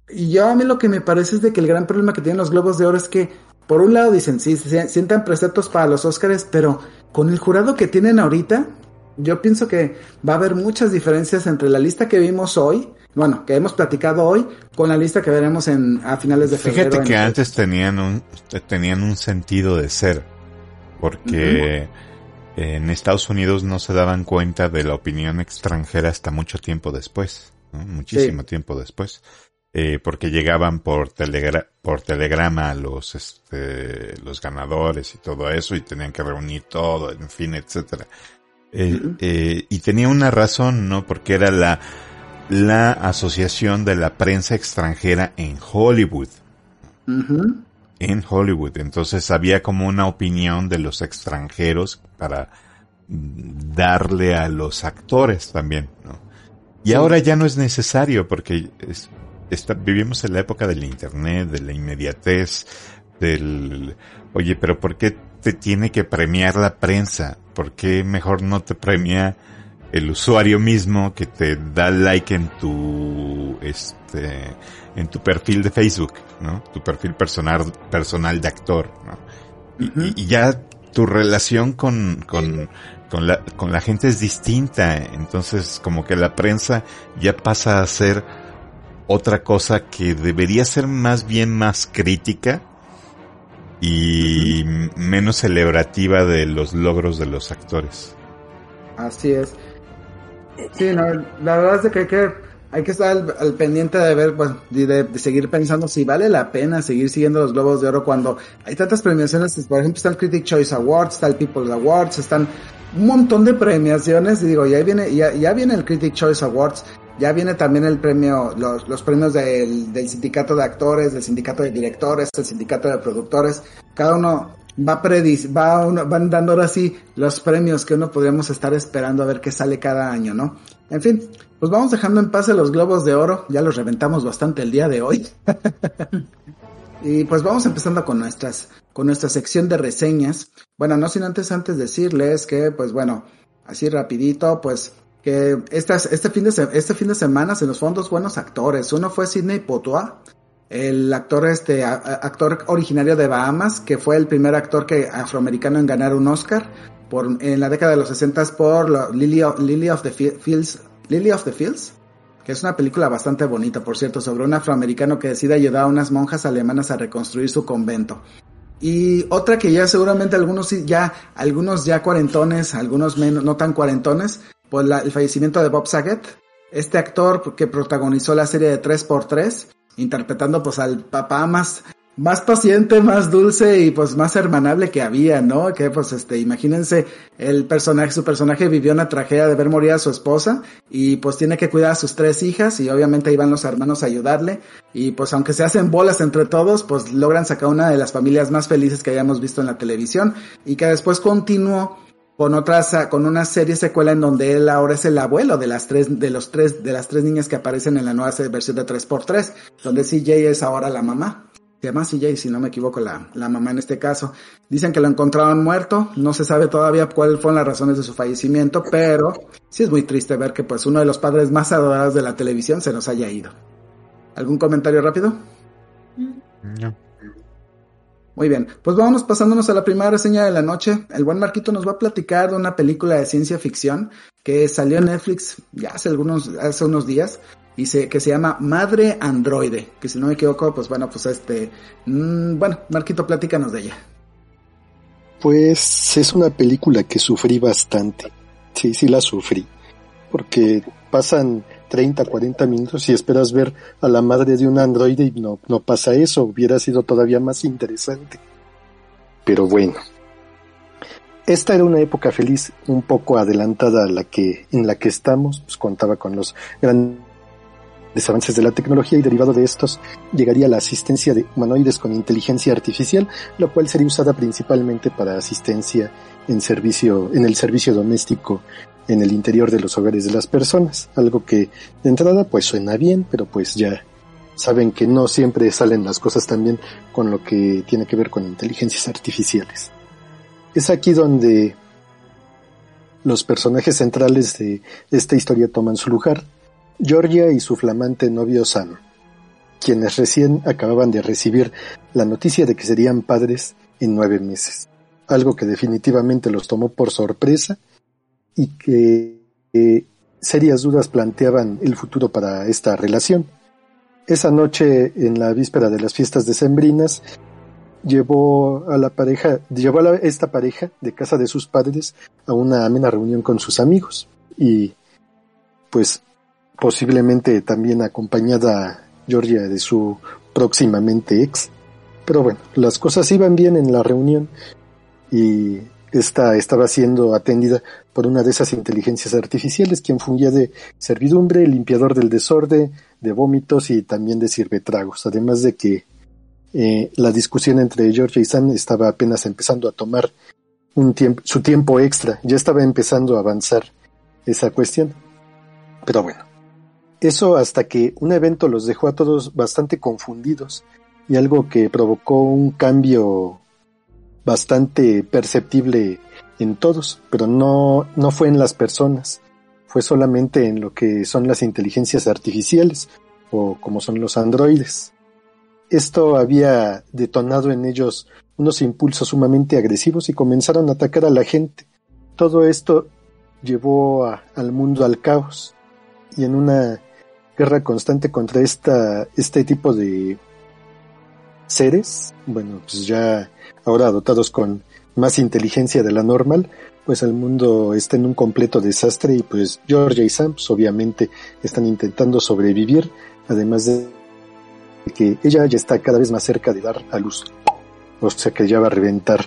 Y yo a mí lo que me parece es de que el gran problema que tienen los Globos de Oro es que, por un lado dicen, sí, se sientan preceptos para los Oscars, pero con el jurado que tienen ahorita, yo pienso que va a haber muchas diferencias entre la lista que vimos hoy, bueno, que hemos platicado hoy, con la lista que veremos en, a finales de febrero. Fíjate que antes tenían un, tenían un sentido de ser, porque en Estados Unidos no se daban cuenta de la opinión extranjera hasta mucho tiempo después, muchísimo tiempo después, eh, porque llegaban por, telegra por telegrama los, este, los ganadores y todo eso y tenían que reunir todo, en fin, etcétera. Eh, eh, y tenía una razón, ¿no? Porque era la, la asociación de la prensa extranjera en Hollywood en Hollywood. Entonces había como una opinión de los extranjeros para darle a los actores también, ¿no? Y ahora ya no es necesario porque vivimos en la época del internet, de la inmediatez, del, oye, pero ¿por qué te tiene que premiar la prensa? ¿Por qué mejor no te premia el usuario mismo que te da like en tu, este, en tu perfil de Facebook, ¿no? Tu perfil personal, personal de actor, ¿no? y, ya tu relación con, con, con, la, con la gente es distinta, entonces como que la prensa ya pasa a ser otra cosa que debería ser más bien más crítica y menos celebrativa de los logros de los actores. Así es. Sí, no, la verdad es que hay que hay que estar al, pendiente de ver, pues, de, seguir pensando si vale la pena seguir siguiendo los Globos de Oro cuando hay tantas premiaciones, por ejemplo, está el Critic Choice Awards, está el People's Awards, están un montón de premiaciones, y digo, ya viene, ya, ya viene el Critic Choice Awards, ya viene también el premio, los, los premios del, del sindicato de actores, del sindicato de directores, el sindicato de productores, cada uno va predis, va van dando ahora sí los premios que uno podríamos estar esperando a ver qué sale cada año, ¿no? En fin, pues vamos dejando en paz los globos de oro, ya los reventamos bastante el día de hoy. [LAUGHS] y pues vamos empezando con nuestras, con nuestra sección de reseñas. Bueno, no sin antes antes decirles que, pues bueno, así rapidito, pues que estas, este fin de este fin de semana se nos fueron dos buenos actores. Uno fue Sidney Potoa, el actor este actor originario de Bahamas, que fue el primer actor que afroamericano en ganar un Oscar por en la década de los 60 por Lily, of, the Fields, Lily of the Fields, que es una película bastante bonita, por cierto, sobre un afroamericano que decide ayudar a unas monjas alemanas a reconstruir su convento. Y otra que ya seguramente algunos ya, algunos ya cuarentones, algunos menos, no tan cuarentones, pues el fallecimiento de Bob Saget, este actor que protagonizó la serie de 3x3, interpretando pues al papá más, más paciente, más dulce y pues más hermanable que había, ¿no? Que pues este, imagínense, el personaje, su personaje vivió una tragedia de ver morir a su esposa y pues tiene que cuidar a sus tres hijas y obviamente iban los hermanos a ayudarle y pues aunque se hacen bolas entre todos, pues logran sacar una de las familias más felices que hayamos visto en la televisión y que después continuó con otras, con una serie secuela en donde él ahora es el abuelo de las tres, de los tres, de las tres niñas que aparecen en la nueva versión de 3x3, donde CJ es ahora la mamá. Se llama CJ, si no me equivoco, la, la mamá en este caso. Dicen que lo encontraron muerto, no se sabe todavía cuáles fueron las razones de su fallecimiento, pero sí es muy triste ver que pues uno de los padres más adorados de la televisión se nos haya ido. ¿Algún comentario rápido? No. Muy bien, pues vámonos pasándonos a la primera reseña de la noche. El buen Marquito nos va a platicar de una película de ciencia ficción que salió en Netflix ya hace algunos, hace unos días, y que se llama Madre Androide, que si no me equivoco, pues bueno, pues este, mm, bueno, Marquito, platícanos de ella. Pues es una película que sufrí bastante, sí, sí la sufrí, porque pasan 30, 40 minutos y esperas ver a la madre de un androide y no, no pasa eso, hubiera sido todavía más interesante. Pero bueno, esta era una época feliz un poco adelantada a la que, en la que estamos, pues contaba con los grandes avances de la tecnología y derivado de estos llegaría la asistencia de humanoides con inteligencia artificial, lo cual sería usada principalmente para asistencia en servicio, en el servicio doméstico en el interior de los hogares de las personas, algo que de entrada pues suena bien, pero pues ya saben que no siempre salen las cosas también con lo que tiene que ver con inteligencias artificiales. Es aquí donde los personajes centrales de esta historia toman su lugar, Georgia y su flamante novio Sam, quienes recién acababan de recibir la noticia de que serían padres en nueve meses, algo que definitivamente los tomó por sorpresa y que serias dudas planteaban el futuro para esta relación. Esa noche, en la víspera de las fiestas decembrinas, llevó a la pareja, llevó a esta pareja de casa de sus padres a una amena reunión con sus amigos y pues posiblemente también acompañada Georgia de su próximamente ex. Pero bueno, las cosas iban bien en la reunión y esta estaba siendo atendida por una de esas inteligencias artificiales, quien fungía de servidumbre, limpiador del desorden, de vómitos y también de sirvetragos. Además de que eh, la discusión entre George y Sam estaba apenas empezando a tomar un su tiempo extra, ya estaba empezando a avanzar esa cuestión. Pero bueno, eso hasta que un evento los dejó a todos bastante confundidos y algo que provocó un cambio bastante perceptible en todos, pero no, no fue en las personas, fue solamente en lo que son las inteligencias artificiales o como son los androides. Esto había detonado en ellos unos impulsos sumamente agresivos y comenzaron a atacar a la gente. Todo esto llevó al mundo al caos y en una guerra constante contra esta, este tipo de seres, bueno, pues ya ahora dotados con más inteligencia de la normal, pues el mundo está en un completo desastre y pues Georgia y Sam pues, obviamente están intentando sobrevivir, además de que ella ya está cada vez más cerca de dar a luz, o sea que ya va a reventar.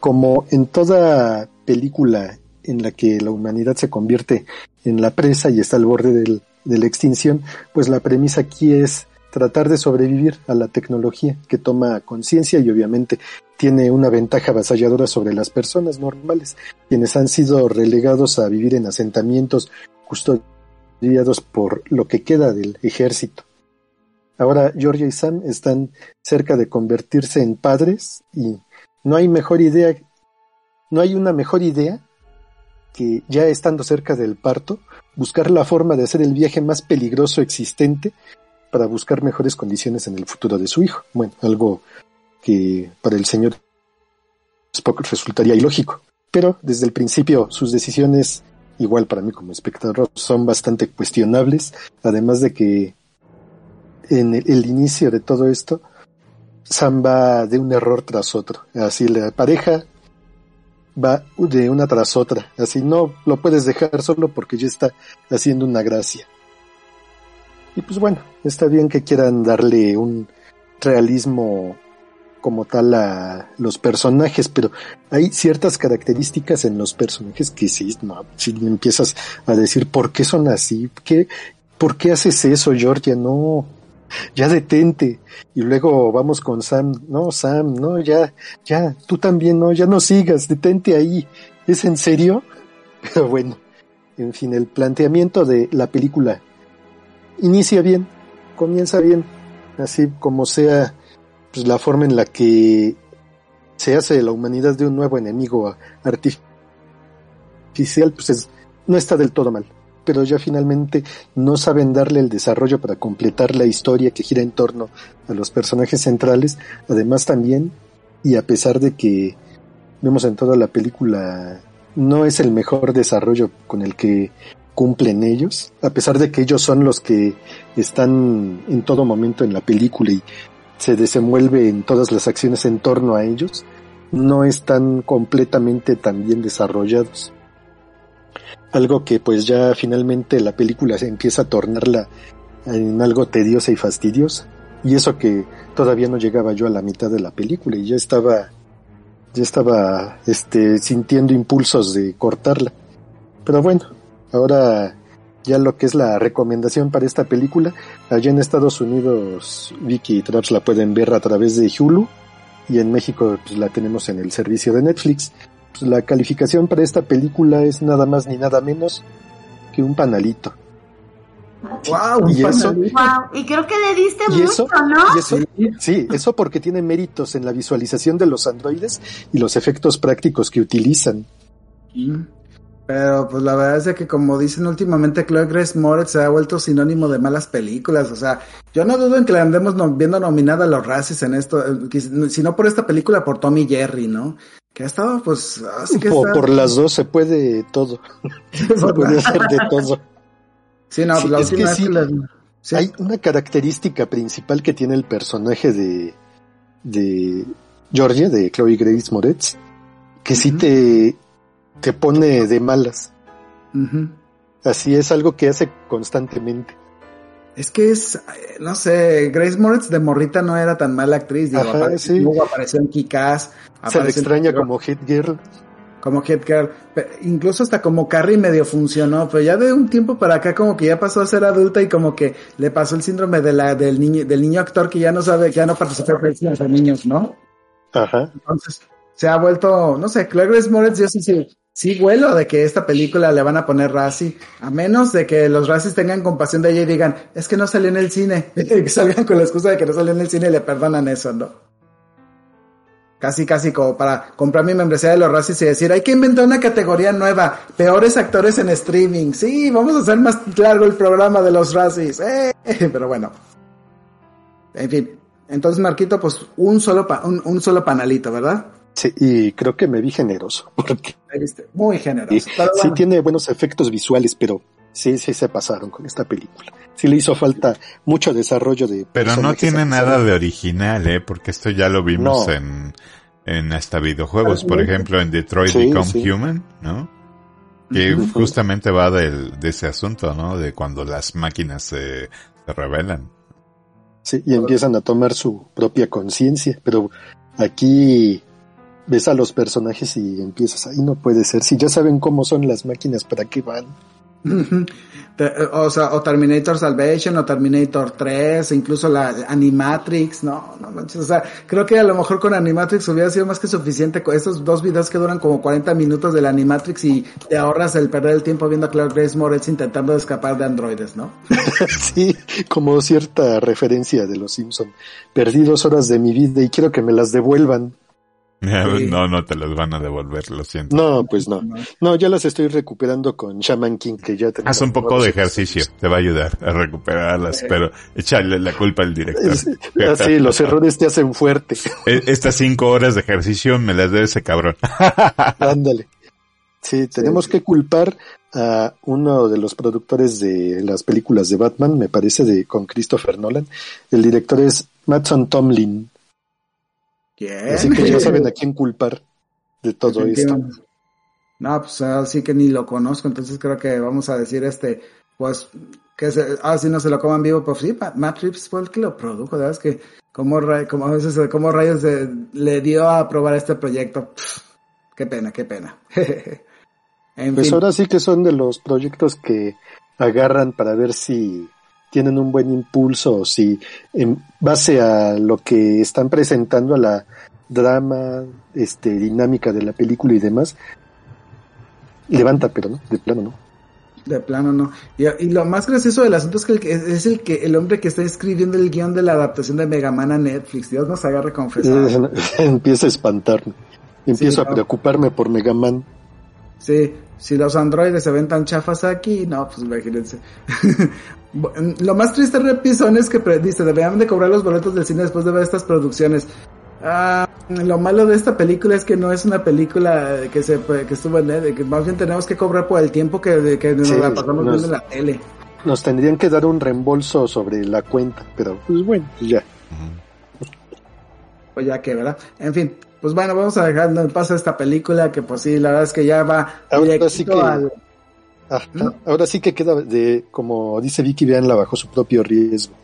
Como en toda película en la que la humanidad se convierte en la presa y está al borde del, de la extinción, pues la premisa aquí es tratar de sobrevivir a la tecnología que toma conciencia y obviamente tiene una ventaja avasalladora sobre las personas normales, quienes han sido relegados a vivir en asentamientos custodiados por lo que queda del ejército. Ahora Georgia y Sam están cerca de convertirse en padres y no hay mejor idea, no hay una mejor idea que ya estando cerca del parto, buscar la forma de hacer el viaje más peligroso existente para buscar mejores condiciones en el futuro de su hijo. Bueno, algo que para el señor Spock resultaría ilógico. Pero desde el principio sus decisiones, igual para mí como espectador, son bastante cuestionables, además de que en el inicio de todo esto, Sam va de un error tras otro. Así la pareja va de una tras otra. Así no lo puedes dejar solo porque ya está haciendo una gracia. Y pues bueno, está bien que quieran darle un realismo como tal a los personajes, pero hay ciertas características en los personajes que sí, no, si empiezas a decir por qué son así, ¿Qué, ¿por qué haces eso, Georgia? No, ya detente. Y luego vamos con Sam, no, Sam, no, ya, ya, tú también, no, ya no sigas, detente ahí. ¿Es en serio? Pero [LAUGHS] bueno, en fin, el planteamiento de la película inicia bien, comienza bien, así como sea pues, la forma en la que se hace la humanidad de un nuevo enemigo artificial, pues no está del todo mal pero ya finalmente no saben darle el desarrollo para completar la historia que gira en torno a los personajes centrales. Además también, y a pesar de que vemos en toda la película, no es el mejor desarrollo con el que cumplen ellos, a pesar de que ellos son los que están en todo momento en la película y se desenvuelve en todas las acciones en torno a ellos, no están completamente tan bien desarrollados algo que pues ya finalmente la película se empieza a tornarla en algo tediosa y fastidiosa. Y eso que todavía no llegaba yo a la mitad de la película y ya estaba, ya estaba, este, sintiendo impulsos de cortarla. Pero bueno, ahora ya lo que es la recomendación para esta película, allá en Estados Unidos Vicky y Traps la pueden ver a través de Hulu y en México pues, la tenemos en el servicio de Netflix. Pues, la calificación para esta película es nada más ni nada menos que un panalito. Wow, y eso, y creo que le diste mucho, ¿no? sí, eso porque tiene méritos en la visualización de los androides y los efectos prácticos que utilizan. Pero pues la verdad es que como dicen últimamente, Chloe Grace Moretz se ha vuelto sinónimo de malas películas. O sea, yo no dudo en que la andemos viendo nominada a los Razzies en esto, eh, si no por esta película, por Tommy Jerry, ¿no? Que ha estado, pues, así que Por las dos se puede todo. [LAUGHS] se puede hacer de todo. Sí, no, la última que Hay una característica principal que tiene el personaje de, de Georgia, de Chloe Grace Moretz, que sí te, te pone de malas. Así es algo que hace constantemente. Es que es, no sé, Grace Moritz de morrita no era tan mala actriz. Digo, Luego apareció en Kikaz. Se le extraña como Hit Girl. Como Hit Girl. incluso hasta como Carrie medio funcionó, pero ya de un tiempo para acá como que ya pasó a ser adulta y como que le pasó el síndrome de la, del niño, del niño actor que ya no sabe, que ya no participa en películas de niños, ¿no? Ajá. Entonces, se ha vuelto, no sé, Grace Moritz yo sí, sí, sí vuelo de que esta película le van a poner Razzie, a menos de que los Razzies tengan compasión de ella y digan, es que no salió en el cine, [LAUGHS] que salgan con la excusa de que no salió en el cine y le perdonan eso, ¿no? Casi, casi como para comprar mi membresía de los Razzies y decir, hay que inventar una categoría nueva, peores actores en streaming. Sí, vamos a hacer más largo el programa de los Razzies. ¡Eh! [LAUGHS] Pero bueno. En fin. Entonces, Marquito, pues un solo, un, un solo panalito, ¿verdad? Sí, y creo que me vi generoso. [LAUGHS] Porque Muy generoso. Sí, tiene buenos efectos visuales, pero sí, sí se pasaron con esta película. Sí le hizo falta mucho desarrollo de... Pero no tiene nada de original, ¿eh? Porque esto ya lo vimos en, en hasta videojuegos, por ejemplo, en Detroit Become Human, ¿no? Que justamente va del, de ese asunto, ¿no? De cuando las máquinas se, se revelan. Sí, y empiezan a tomar su propia conciencia, pero aquí ves a los personajes y empiezas ahí no puede ser si ya saben cómo son las máquinas para qué van o sea o Terminator Salvation o Terminator 3 incluso la Animatrix no no manches o sea creo que a lo mejor con Animatrix hubiera sido más que suficiente con esos dos videos que duran como 40 minutos de la Animatrix y te ahorras el perder el tiempo viendo a Clark Grace Moretz intentando escapar de androides no [LAUGHS] sí como cierta referencia de los Simpson. Perdí dos horas de mi vida y quiero que me las devuelvan [LAUGHS] No, no te los van a devolver, lo siento. No, pues no. No, ya las estoy recuperando con Shaman King, que ya tenemos. Haz un poco de ejercicio, te va a ayudar a recuperarlas, pero échale la culpa al director. Así, los errores te hacen fuerte. [LAUGHS] E, estas cinco horas de ejercicio me las debe ese cabrón. [LAUGHS] Ándale. Sí, tenemos que culpar a uno de los productores de las películas de Batman, me parece, de con Christopher Nolan. El director es Matson Tomlin. Así que ya saben a [LAUGHS] quién culpar de todo esto. No, pues así que ni lo conozco, entonces creo que vamos a decir este, pues, que se, ah, si no se lo coman vivo, pues sí, Matt Reeves fue el que lo produjo, ¿verdad? Es que como, como a veces, como rayos le dio a probar este proyecto. qué pena, qué pena. [LAUGHS] pues ahora sí que son de los proyectos que agarran para ver si tienen un buen impulso, si en base a lo que están presentando a la drama, este, dinámica de la película y demás, levanta, pero no, de plano no. De plano no. Y, lo más gracioso del asunto es que, es el que el hombre que está escribiendo el guion de la adaptación de Mega Man a Netflix. Dios nos agarre confesar. [LAUGHS] Empieza a espantarme. Empiezo a preocuparme por Mega Man. Sí, si los androides se ven tan chafas aquí, no, pues imagínense. [LAUGHS] Lo más triste, Repison, es que dice, deberían de cobrar los boletos del cine después de ver estas producciones. Ah, lo malo de esta película es que no es una película que se que estuvo en que más bien tenemos que cobrar por el tiempo que, que nos la pasamos viendo en la tele. Nos tendrían que dar un reembolso sobre la cuenta, pero pues bueno, pues ya. Pues ya que, ¿verdad? En fin, pues bueno, vamos a dejar en paso esta película que pues sí, la verdad es que ya va ahora sí que, ahora sí que queda de, como dice Vicky, veanla bajo su propio riesgo.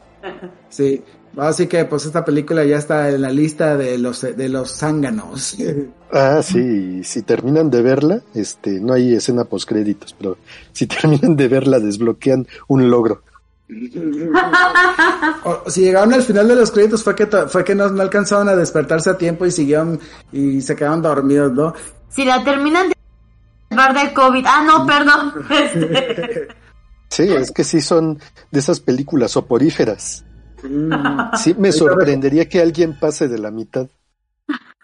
Sí, así que pues esta película ya está en la lista de los de los zánganos. Ah, sí, si terminan de verla, este, no hay escena post créditos, pero si terminan de verla desbloquean un logro si llegaron al final de los créditos fue que fue que no, alcanzaron a despertarse a tiempo y siguieron y se quedaron dormidos, ¿no? Si la terminan de bar de COVID. Ah, no, perdón. [LAUGHS] sí, es que sí son de esas películas soporíferas. Mm. Sí, me sorprendería que alguien pase de la mitad.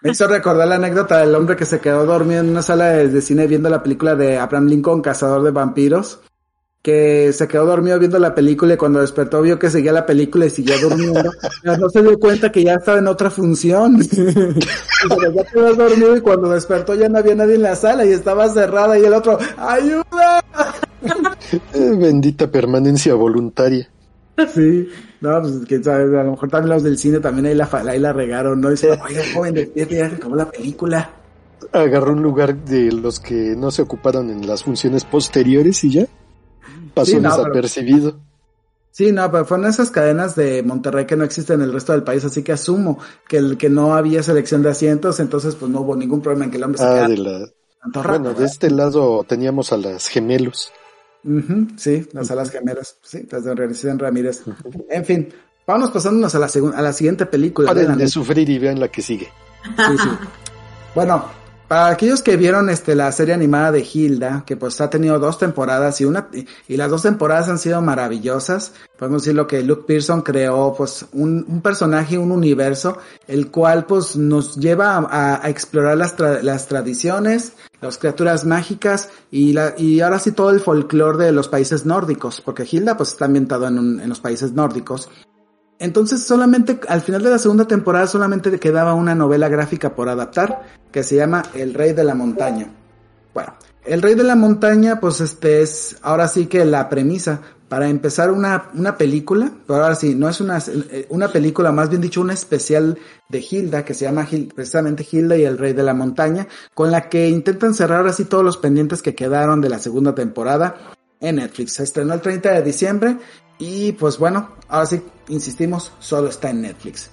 Me hizo recordar la anécdota del hombre que se quedó dormido en una sala de cine viendo la película de Abraham Lincoln, Cazador de Vampiros que se quedó dormido viendo la película y cuando despertó vio que seguía la película y siguió durmiendo. [LAUGHS] no se dio cuenta que ya estaba en otra función. [LAUGHS] y ya quedó dormido y cuando despertó ya no había nadie en la sala y estaba cerrada y el otro, ¡ayuda! Eh, bendita permanencia voluntaria. Sí, no, pues quién sabe, a lo mejor también los del cine también ahí la, ahí la regaron, ¿no? Dice, oiga, joven, despierte, ya se acabó la película. Agarró un lugar de los que no se ocuparon en las funciones posteriores y ya. Pasó sí, no, desapercibido. Sí, no, pero fueron esas cadenas de Monterrey que no existen en el resto del país, así que asumo que el que no había selección de asientos, entonces pues no hubo ningún problema en que el hombre ah, de la... Bueno, de este lado teníamos a las gemelos. sí, las alas gemelas, sí, las de Ramírez. En fin, vamos pasándonos a la, a la siguiente película. Paren de sufrir y vean la que sigue. Sí, sí. Bueno, para aquellos que vieron este la serie animada de Hilda, que pues ha tenido dos temporadas y una y las dos temporadas han sido maravillosas, podemos decir lo que Luke Pearson creó pues un, un personaje, un universo, el cual pues nos lleva a, a explorar las, las tradiciones, las criaturas mágicas y la y ahora sí todo el folclore de los países nórdicos, porque Hilda pues está ambientado en, en los países nórdicos. Entonces solamente al final de la segunda temporada solamente quedaba una novela gráfica por adaptar que se llama El Rey de la Montaña. Bueno, El Rey de la Montaña pues este es ahora sí que la premisa para empezar una, una película, pero ahora sí, no es una, una película, más bien dicho, una especial de Hilda, que se llama precisamente Hilda y el Rey de la Montaña, con la que intentan cerrar así todos los pendientes que quedaron de la segunda temporada en Netflix. Se estrenó el 30 de diciembre y pues bueno, ahora sí, insistimos, solo está en Netflix.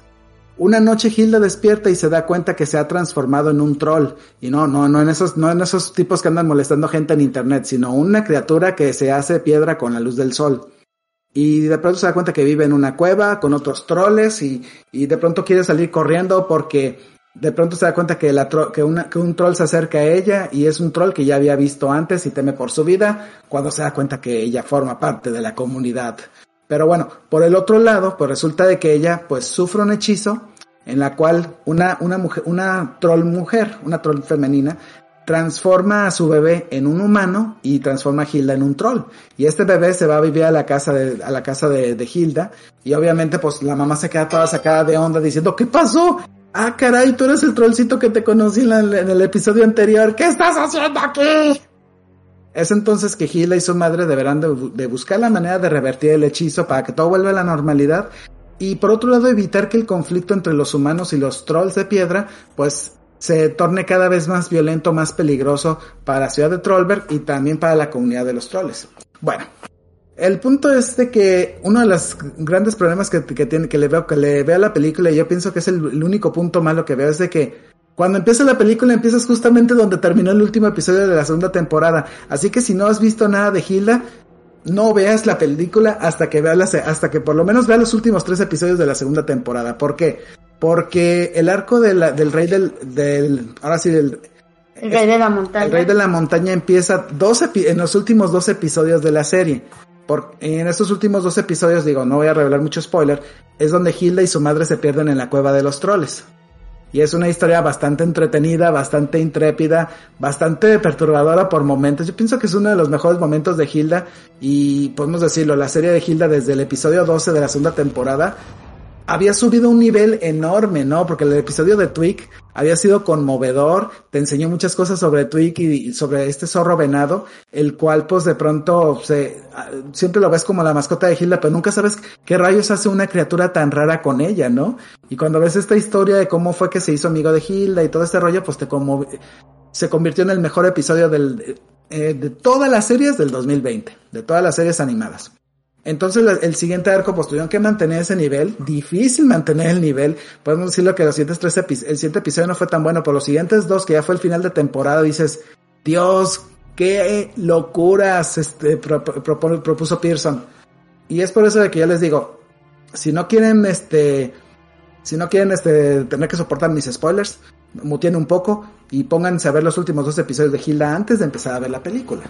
Una noche Hilda despierta y se da cuenta que se ha transformado en un troll. Y no, no, no en esos, no en esos tipos que andan molestando gente en internet, sino una criatura que se hace piedra con la luz del sol. Y de pronto se da cuenta que vive en una cueva con otros troles y, y de pronto quiere salir corriendo porque de pronto se da cuenta que, un troll se acerca a ella y es un troll que ya había visto antes y teme por su vida cuando se da cuenta que ella forma parte de la comunidad. Pero bueno, por el otro lado, pues resulta de que ella pues sufre un hechizo en la cual una, una mujer, una troll mujer, una troll femenina, transforma a su bebé en un humano y transforma a Hilda en un troll. Y este bebé se va a vivir a la casa de, a la casa de, de Hilda y obviamente pues la mamá se queda toda sacada de onda diciendo, ¿qué pasó? Ah, caray, tú eres el trollcito que te conocí en, el episodio anterior. ¿Qué estás haciendo aquí? Es entonces que Hilda y su madre deberán de, de, buscar la manera de revertir el hechizo para que todo vuelva a la normalidad y por otro lado evitar que el conflicto entre los humanos y los trolls de piedra pues se torne cada vez más violento, más peligroso para la ciudad de Trollberg y también para la comunidad de los trolls. Bueno, el punto es de que uno de los grandes problemas que, que tiene, que le veo, que le veo a la película, y yo pienso que es el, el, único punto malo que veo, es de que cuando empieza la película empiezas justamente donde terminó el último episodio de la segunda temporada. Así que si no has visto nada de Hilda, no veas la película hasta que veas hasta que por lo menos veas los últimos tres episodios de la segunda temporada. ¿Por qué? Porque el arco de la, del rey del, del, ahora sí, del, el rey de la montaña. El rey de la montaña empieza dos en los últimos dos episodios de la serie. Por, en estos últimos dos episodios, digo, no voy a revelar mucho spoiler, es donde Hilda y su madre se pierden en la cueva de los troles. Y es una historia bastante entretenida, bastante intrépida, bastante perturbadora por momentos. Yo pienso que es uno de los mejores momentos de Hilda y podemos decirlo, la serie de Hilda desde el episodio 12 de la segunda temporada había subido un nivel enorme, ¿no? Porque el episodio de Twig había sido conmovedor, te enseñó muchas cosas sobre Twig y sobre este zorro venado, el cual pues de pronto se, siempre lo ves como la mascota de Hilda, pero nunca sabes qué rayos hace una criatura tan rara con ella, ¿no? Y cuando ves esta historia de cómo fue que se hizo amigo de Hilda y todo este rollo, pues te como se convirtió en el mejor episodio del, eh, de todas las series del 2020, de todas las series animadas. Entonces el siguiente arco pues tuvieron que mantener ese nivel, difícil mantener el nivel, podemos decirlo que los siguientes tres el siguiente episodio no fue tan bueno, pero los siguientes dos que ya fue el final de temporada dices, Dios, qué locuras este, propuso Pearson. Y es por eso de que yo les digo, si no quieren este, si no quieren este, tener que soportar mis spoilers, mutien un poco y pónganse a ver los últimos dos episodios de Hilda antes de empezar a ver la película.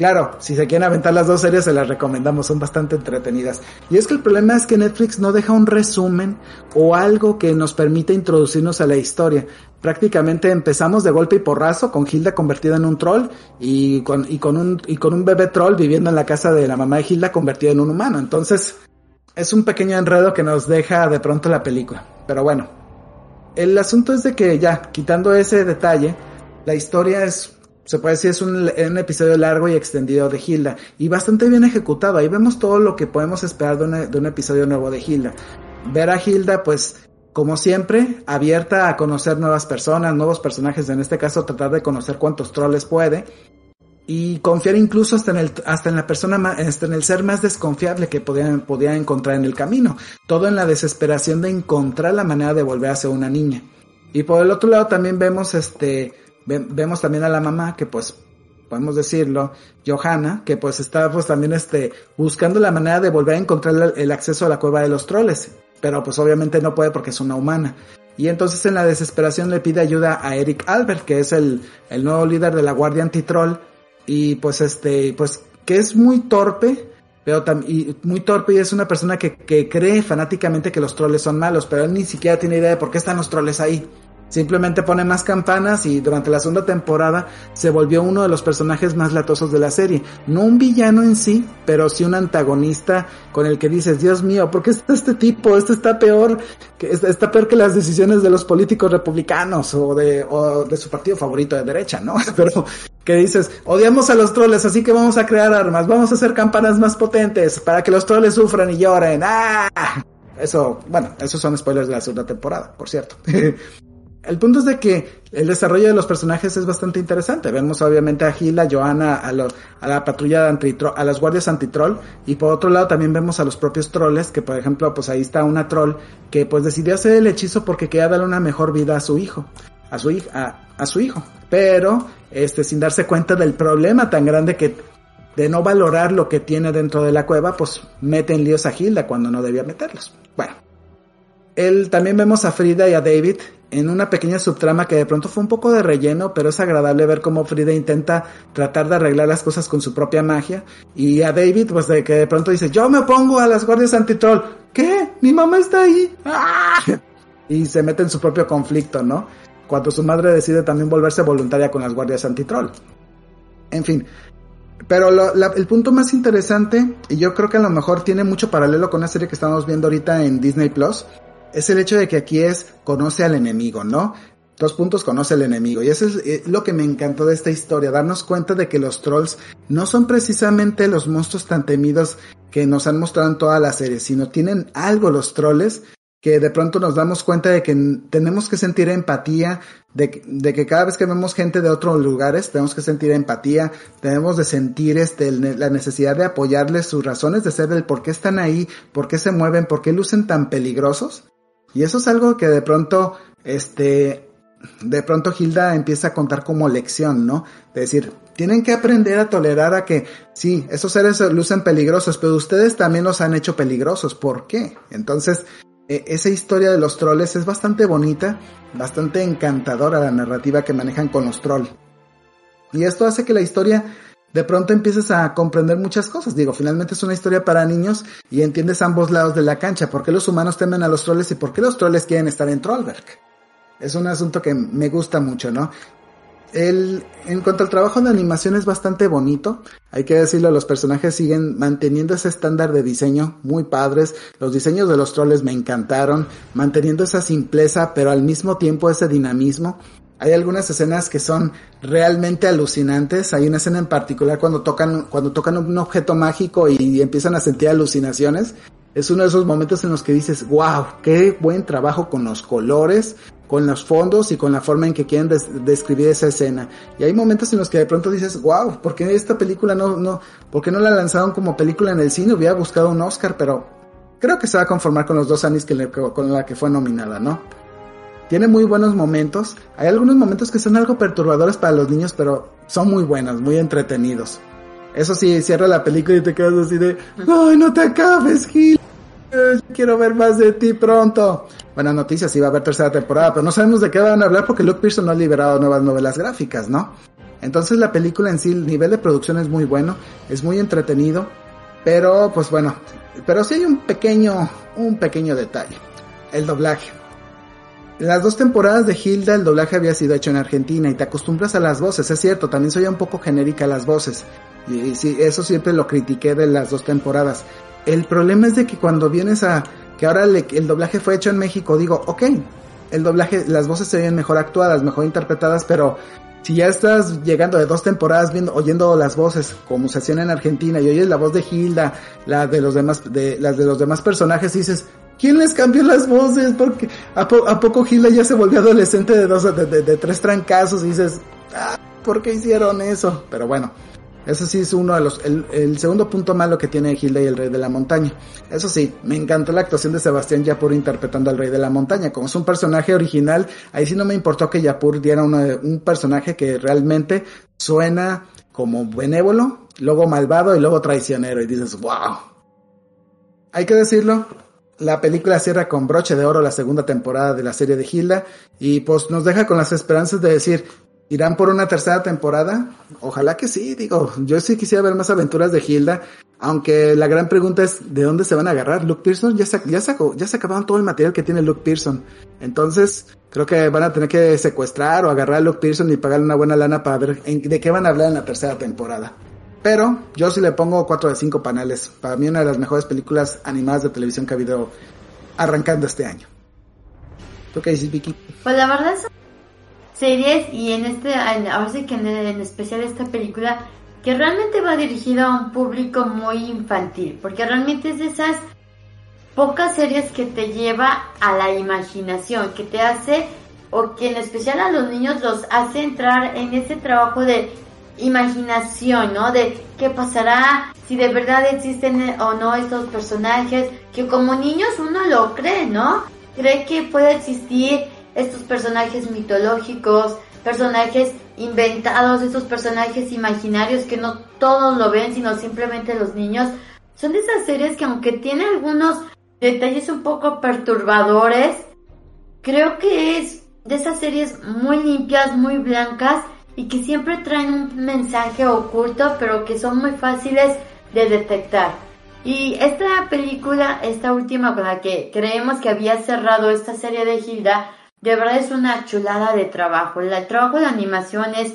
Claro, si se quieren aventar las dos series, se las recomendamos, son bastante entretenidas. Y es que el problema es que Netflix no deja un resumen o algo que nos permita introducirnos a la historia. Prácticamente empezamos de golpe y porrazo con Hilda convertida en un troll y con, y con un, y con un bebé troll viviendo en la casa de la mamá de Hilda convertida en un humano. Entonces, es un pequeño enredo que nos deja de pronto la película. Pero bueno, el asunto es de que ya, quitando ese detalle, la historia es se puede decir es un, episodio largo y extendido de Hilda y bastante bien ejecutado. Ahí vemos todo lo que podemos esperar de, de un episodio nuevo de Hilda. Ver a Hilda, pues, como siempre, abierta a conocer nuevas personas, nuevos personajes, en este caso tratar de conocer cuántos troles puede y confiar incluso hasta en el, hasta en la persona más, hasta en el ser más desconfiable que podía, podía encontrar en el camino. Todo en la desesperación de encontrar la manera de volver a ser una niña. Y por el otro lado también vemos este, vemos también a la mamá que pues podemos decirlo, Johanna, que pues está pues también este buscando la manera de volver a encontrar el acceso a la cueva de los troles, pero pues obviamente no puede porque es una humana. Y entonces en la desesperación le pide ayuda a Eric Albert, que es el, el nuevo líder de la Guardia Antitroll, y pues este, pues que es muy torpe, pero también muy torpe y es una persona que, que cree fanáticamente que los troles son malos, pero él ni siquiera tiene idea de por qué están los troles ahí. Simplemente pone más campanas y durante la segunda temporada se volvió uno de los personajes más latosos de la serie. No un villano en sí, pero sí un antagonista con el que dices, Dios mío, ¿por qué este tipo? Este está peor, que está peor que las decisiones de los políticos republicanos o de, o de su partido favorito de derecha, ¿no? [LAUGHS] Pero que dices, odiamos a los troles, así que vamos a crear armas, vamos a hacer campanas más potentes para que los troles sufran y lloren. ¡Ah! Eso, bueno, esos son spoilers de la segunda temporada, por cierto. [LAUGHS] El punto es de que el desarrollo de los personajes es bastante interesante. Vemos obviamente a Gila, a a, la patrulla de a las guardias antitroll y por otro lado también vemos a los propios trolls que por ejemplo pues ahí está una troll que pues decidió hacer el hechizo porque quería darle una mejor vida a su hijo, a su, a, a su hijo, pero este sin darse cuenta del problema tan grande que de no valorar lo que tiene dentro de la cueva pues mete en líos a Gilda cuando no debía meterlos. Bueno. Él, también vemos a Frida y a David en una pequeña subtrama que de pronto fue un poco de relleno, pero es agradable ver cómo Frida intenta tratar de arreglar las cosas con su propia magia. Y a David, pues de que de pronto dice, yo me opongo a las guardias antitroll. ¿Qué? Mi mamá está ahí. ¡Ah! [LAUGHS] y se mete en su propio conflicto, ¿no? Cuando su madre decide también volverse voluntaria con las guardias antitroll. En fin, pero el punto más interesante, y yo creo que a lo mejor tiene mucho paralelo con la serie que estamos viendo ahorita en Disney Plus, es el hecho de que aquí es conoce al enemigo, ¿no? Dos puntos, conoce al enemigo. Y eso es eh, lo que me encantó de esta historia, darnos cuenta de que los trolls no son precisamente los monstruos tan temidos que nos han mostrado en toda la serie, sino tienen algo los trolls que de pronto nos damos cuenta de que tenemos que sentir empatía, de, que cada vez que vemos gente de otros lugares tenemos que sentir empatía, tenemos de sentir este, la necesidad de apoyarles sus razones de ser, el por qué están ahí, por qué se mueven, por qué lucen tan peligrosos. Y eso es algo que de pronto, este, de pronto Hilda empieza a contar como lección, ¿no? De decir, tienen que aprender a tolerar a que, sí, esos seres lucen peligrosos, pero ustedes también los han hecho peligrosos. ¿Por qué? Entonces, e, esa historia de los troles es bastante bonita, bastante encantadora la narrativa que manejan con los trolls. Y esto hace que la historia de pronto empieces a comprender muchas cosas. Digo, finalmente es una historia para niños y entiendes ambos lados de la cancha. ¿Por qué los humanos temen a los troles y por qué los troles quieren estar en Trollberg? Es un asunto que me gusta mucho, ¿no? El, en cuanto al trabajo de animación es bastante bonito, hay que decirlo, los personajes siguen manteniendo ese estándar de diseño muy padres, los diseños de los troles me encantaron, manteniendo esa simpleza pero al mismo tiempo ese dinamismo. Hay algunas escenas que son realmente alucinantes. Hay una escena en particular cuando tocan, cuando tocan un objeto mágico y empiezan a sentir alucinaciones. Es uno de esos momentos en los que dices, wow, qué buen trabajo con los colores, con los fondos y con la forma en que quieren describir esa escena. Y hay momentos en los que de pronto dices, wow, ¿por qué esta película no, no, por qué no la lanzaron como película en el cine? Hubiera buscado un Oscar, pero creo que se va a conformar con los dos años que con la que fue nominada, ¿no? Tiene muy buenos momentos. Hay algunos momentos que son algo perturbadores para los niños, pero son muy buenos, muy entretenidos. Eso sí, cierra la película y te quedas así de, ¡ay, no te acabes, Gil! Quiero ver más de ti pronto buenas noticias, sí va a haber tercera temporada, pero no sabemos de qué van a hablar porque Luke Pearson no ha liberado nuevas novelas gráficas, ¿no? Entonces la película en sí, el nivel de producción es muy bueno, es muy entretenido, pero pues bueno, pero sí hay un pequeño, un pequeño detalle, el doblaje. En las dos temporadas de Hilda el doblaje había sido hecho en Argentina y te acostumbras a las voces, es cierto, también soy un poco genérica las voces. Y, sí, eso siempre lo critiqué de las dos temporadas. El problema es de que cuando vienes a, que ahora el doblaje fue hecho en México, digo, ok, el doblaje, las voces se ven mejor actuadas, mejor interpretadas, pero si ya estás llegando de dos temporadas viendo, oyendo las voces como se hacían en Argentina y oyes la voz de Hilda, la de los demás, de, las de los demás personajes, dices, ¿quién les cambió las voces? Porque a, poco Hilda ya se volvió adolescente de dos, de, tres trancazos y dices, ah, ¿por qué hicieron eso? Pero bueno, eso sí es uno de los, el, segundo punto malo que tiene Hilda y el Rey de la Montaña. Eso sí, me encantó la actuación de Sebastián Yapur interpretando al Rey de la Montaña. Como es un personaje original, ahí sí no me importó que Yapur diera un personaje que realmente suena como benévolo, luego malvado y luego traicionero. Y dices, wow. Hay que decirlo, la película cierra con broche de oro la segunda temporada de la serie de Hilda y pues nos deja con las esperanzas de decir, ¿Irán por una tercera temporada? Ojalá que sí, digo, yo sí quisiera ver más aventuras de Hilda, aunque la gran pregunta es, ¿de dónde se van a agarrar? Luke Pearson ya se, ya sacó, ya se acabaron todo el material que tiene Luke Pearson. Entonces, creo que van a tener que secuestrar o agarrar a Luke Pearson y pagarle una buena lana para ver de qué van a hablar en la tercera temporada. Pero yo sí le pongo 4 de 5 paneles. Para mí una de las mejores películas animadas de televisión que ha habido arrancando este año. ¿Tú qué dices, Vicky? Pues la verdad es series y en este, ahora sí que en, especial esta película, que realmente va dirigida a un público muy infantil, porque realmente es de esas pocas series que te lleva a la imaginación, que te hace, o que en especial a los niños los hace entrar en ese trabajo de imaginación, ¿no? De qué pasará, si de verdad existen o no estos personajes, que como niños uno lo cree, ¿no? Cree que puede existir estos personajes mitológicos, personajes inventados, estos personajes imaginarios que no todos lo ven, sino simplemente los niños. Son de esas series que aunque tiene algunos detalles un poco perturbadores, creo que es de esas series muy limpias, muy blancas y que siempre traen un mensaje oculto, pero que son muy fáciles de detectar. Y esta película, esta última con la que creemos que había cerrado esta serie de Hilda, de verdad es una chulada de trabajo. El trabajo de animación es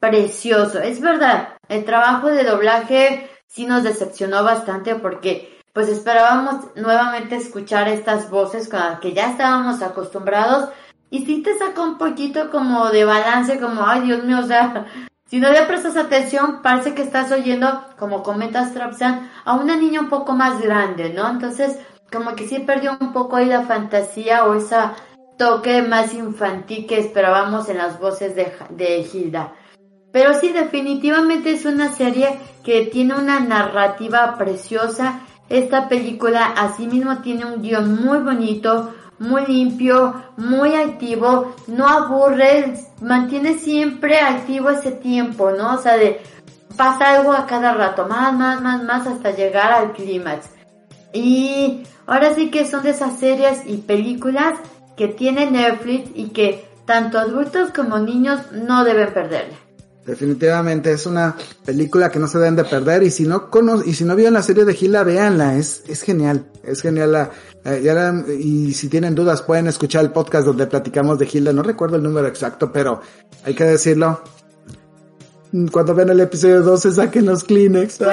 precioso. Es verdad, el trabajo de doblaje sí nos decepcionó bastante porque pues esperábamos nuevamente escuchar estas voces con las que ya estábamos acostumbrados y sí te saca un poquito como de balance, como, ay Dios mío, o sea, [LAUGHS] si no le prestas atención, parece que estás oyendo, como comentas Trapsan, a una niña un poco más grande, ¿no? Entonces, como que sí perdió un poco ahí la fantasía o esa toque más infantil que esperábamos en las voces de, de Hilda. Pero sí, definitivamente es una serie que tiene una narrativa preciosa. Esta película asimismo tiene un guion muy bonito, muy limpio, muy activo, no aburre, mantiene siempre activo ese tiempo, ¿no? O sea, de pasa algo a cada rato, más, más, más, más hasta llegar al clímax. Y ahora sí que son de esas series y películas que tiene Netflix y que tanto adultos como niños no deben perderla. Definitivamente es una película que no se deben de perder y si no cono y si no vieron la serie de Gila, véanla, es, es genial, es genial la, eh, y si tienen dudas pueden escuchar el podcast donde platicamos de Gilda, no recuerdo el número exacto, pero hay que decirlo. Cuando ven el episodio 12 saquen los Kleenex. [LAUGHS]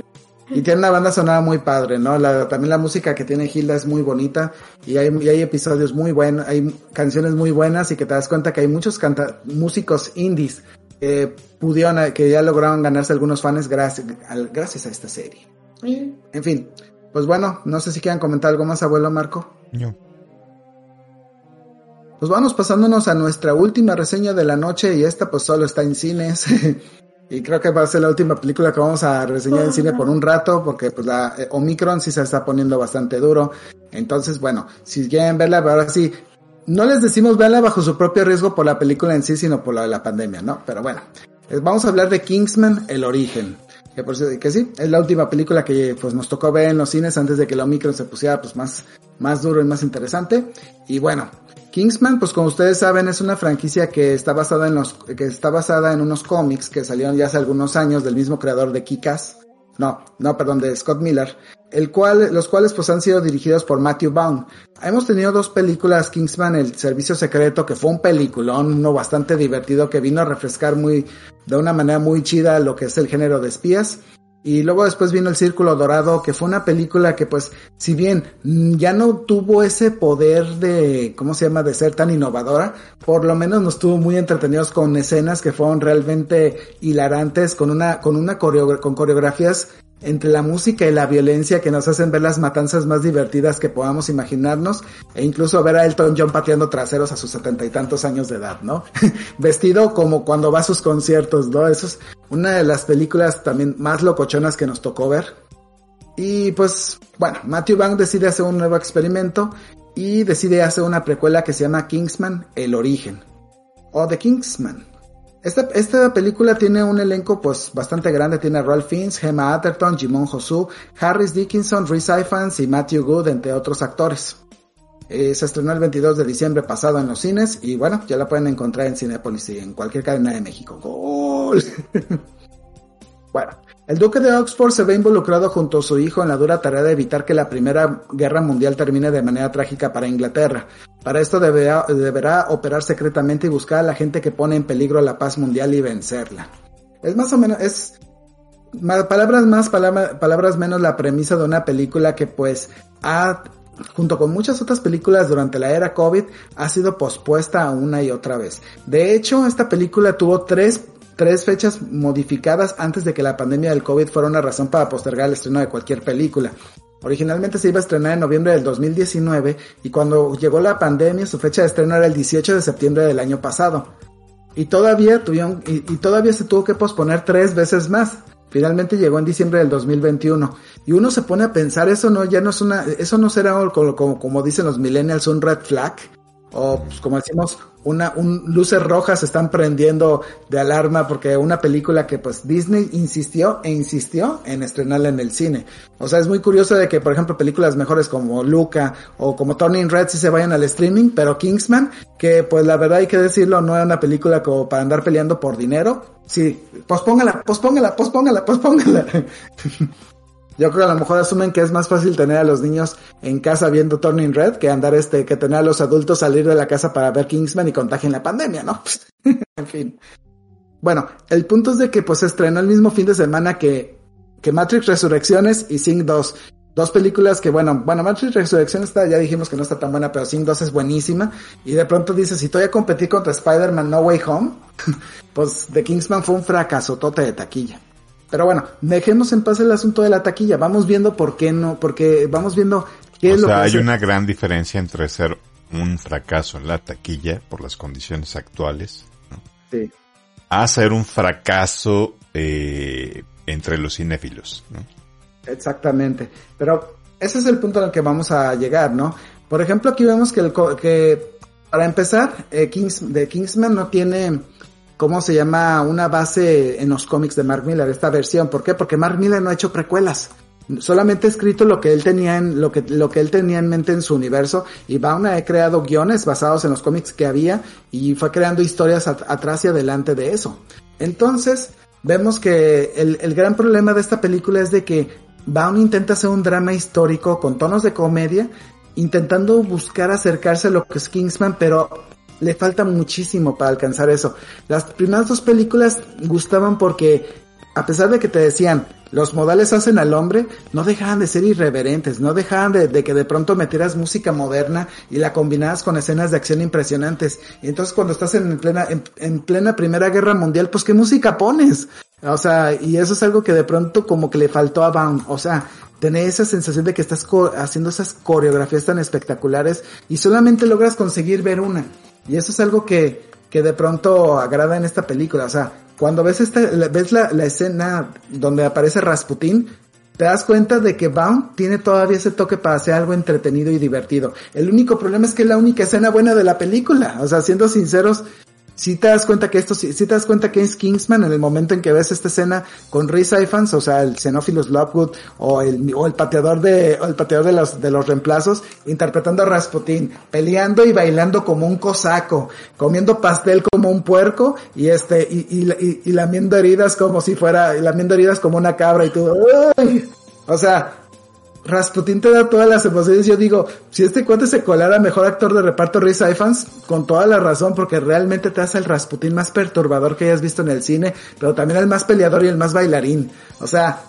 [LAUGHS] Y tiene una banda sonora muy padre, ¿no? La, también la música que tiene Gilda es muy bonita y hay, y hay episodios muy buenos, hay canciones muy buenas y que te das cuenta que hay muchos canta músicos indies que pudieron, que ya lograron ganarse algunos fans gracias, gracias a esta serie. En fin, pues bueno, no sé si quieran comentar algo más, abuelo Marco. No. Pues vamos pasándonos a nuestra última reseña de la noche y esta pues solo está en cines. [LAUGHS] y creo que va a ser la última película que vamos a reseñar en cine por un rato porque pues la eh, Omicron sí se está poniendo bastante duro. Entonces, bueno, si quieren verla, ahora sí, no les decimos verla bajo su propio riesgo por la película en sí, sino por la de la pandemia, ¿no? Pero bueno, eh, vamos a hablar de Kingsman, El Origen. Que, por, que sí, es la última película que pues nos tocó ver en los cines antes de que la Omicron se pusiera pues más, más duro y más interesante. Y bueno, Kingsman, pues como ustedes saben, es una franquicia que está basada en los, que está basada en unos cómics que salieron ya hace algunos años del mismo creador de Kikas. No, no, perdón, de Scott Miller, el cual, los cuales pues han sido dirigidos por Matthew Vaughn. Hemos tenido dos películas, Kingsman, El Servicio Secreto, que fue un peliculón, uno bastante divertido, que vino a refrescar muy, de una manera muy chida lo que es el género de espías. Y luego después vino El Círculo Dorado, que fue una película que pues, si bien ya no tuvo ese poder de, ¿cómo se llama?, de ser tan innovadora, por lo menos nos tuvo muy entretenidos con escenas que fueron realmente hilarantes, con una, con una con coreografías entre la música y la violencia que nos hacen ver las matanzas más divertidas que podamos imaginarnos e incluso ver a Elton John pateando traseros a sus setenta y tantos años de edad, ¿no? [LAUGHS] Vestido como cuando va a sus conciertos, ¿no? Eso es una de las películas también más locochonas que nos tocó ver. Y pues, bueno, Matthew Bang decide hacer un nuevo experimento y decide hacer una precuela que se llama Kingsman, El Origen. O The Kingsman. Esta, película tiene un elenco pues bastante grande, tiene a Ralph Fiennes, Gemma Atherton, Jimon Josu, Harris Dickinson, Rhys Ifans y Matthew Good, entre otros actores. Eh, se estrenó el 22 de diciembre pasado en los cines y bueno, ya la pueden encontrar en Cinepolis y en cualquier cadena de México. ¡Gol! [LAUGHS] bueno, el duque de Oxford se ve involucrado junto a su hijo en la dura tarea de evitar que la Primera Guerra Mundial termine de manera trágica para Inglaterra. Para esto deberá, operar secretamente y buscar a la gente que pone en peligro la paz mundial y vencerla. Es más o menos, es palabras más, palabras menos la premisa de una película que pues ha junto con muchas otras películas durante la era COVID, ha sido pospuesta una y otra vez. De hecho, esta película tuvo tres tres fechas modificadas antes de que la pandemia del COVID fuera una razón para postergar el estreno de cualquier película. Originalmente se iba a estrenar en noviembre del 2019 y cuando llegó la pandemia su fecha de estreno era el 18 de septiembre del año pasado. Y todavía tuvieron, y, todavía se tuvo que posponer tres veces más. Finalmente llegó en diciembre del 2021. Y uno se pone a pensar, eso no, ya no es una, eso no será como, como, dicen los millennials un red flag o pues, como decimos, una, un, luces rojas se están prendiendo de alarma porque una película que pues Disney insistió e insistió en estrenarla en el cine. O sea, es muy curioso de que, por ejemplo, películas mejores como Luca o como Turning Red sí se vayan al streaming, pero Kingsman, que pues la verdad hay que decirlo, no era una película como para andar peleando por dinero. Sí, pospóngala, pospóngala, pospóngala, pospóngala. [LAUGHS] Yo creo que a lo mejor asumen que es más fácil tener a los niños en casa viendo Turning Red que andar este, que tener a los adultos salir de la casa para ver Kingsman y contagien la pandemia, ¿no? [LAUGHS] en fin. Bueno, el punto es de que pues se estrenó el mismo fin de semana que, que Matrix Resurrecciones y Sing 2. Dos películas que, bueno, bueno, Matrix Resurrecciones está, ya dijimos que no está tan buena, pero Sing 2 es buenísima. Y de pronto dices, si voy a competir contra Spider-Man No Way Home, [LAUGHS] pues The Kingsman fue un fracaso tote de taquilla. Pero bueno, dejemos en paz el asunto de la taquilla. Vamos viendo por qué no, porque vamos viendo qué es lo que hay hace- una gran diferencia entre ser un fracaso en la taquilla por las condiciones actuales ¿no? Sí. a ser un fracaso eh, entre los cinéfilos. ¿no? Exactamente. Pero ese es el punto al que vamos a llegar, ¿no? Por ejemplo, aquí vemos que, el, co- que para empezar, eh, Kings, The Kingsman no tiene, ¿cómo se llama? Una base en los cómics de Mark Miller, esta versión. ¿Por qué? Porque Mark Miller no ha hecho precuelas. Solamente ha escrito lo que él tenía en, lo que, lo que él tenía en mente en su universo. Y Bauna ha creado guiones basados en los cómics que había y fue creando historias at- atrás y adelante de eso. Entonces, vemos que el, el gran problema de esta película es de que Baum intenta hacer un drama histórico con tonos de comedia, intentando buscar acercarse a lo que es Kingsman, pero le falta muchísimo para alcanzar eso. Las primeras dos películas gustaban porque, a pesar de que te decían, los modales hacen al hombre, no dejaban de ser irreverentes, no dejaban de, que de pronto metieras música moderna y la combinaras con escenas de acción impresionantes. Y entonces cuando estás en plena, en, en plena Primera Guerra Mundial, pues qué música pones. O sea, y eso es algo que de pronto como que le faltó a Baum. O sea, tener esa sensación de que estás haciendo esas coreografías tan espectaculares y solamente logras conseguir ver una. Y eso es algo que, que de pronto agrada en esta película. O sea, cuando ves esta, ves la, la escena donde aparece Rasputín, te das cuenta de que Baum tiene todavía ese toque para hacer algo entretenido y divertido. El único problema es que es la única escena buena de la película. O sea, siendo sinceros, si te das cuenta que esto, si, te das cuenta que es Kingsman en el momento en que ves esta escena con Rhys Ifans, o sea, el Xenophilus Lovegood, o el, o el pateador de, o el pateador de los, de los reemplazos, interpretando a Rasputin, peleando y bailando como un cosaco, comiendo pastel como un puerco, y este, y, y, y, y lamiendo heridas como si fuera, y lamiendo heridas como una cabra, y tú, ¡ay! o sea, Rasputin te da todas las emociones. Yo digo, si este cuate se colara mejor actor de reparto Rhys Ifans, con toda la razón, porque realmente te hace el Rasputin más perturbador que hayas visto en el cine, pero también el más peleador y el más bailarín. O sea,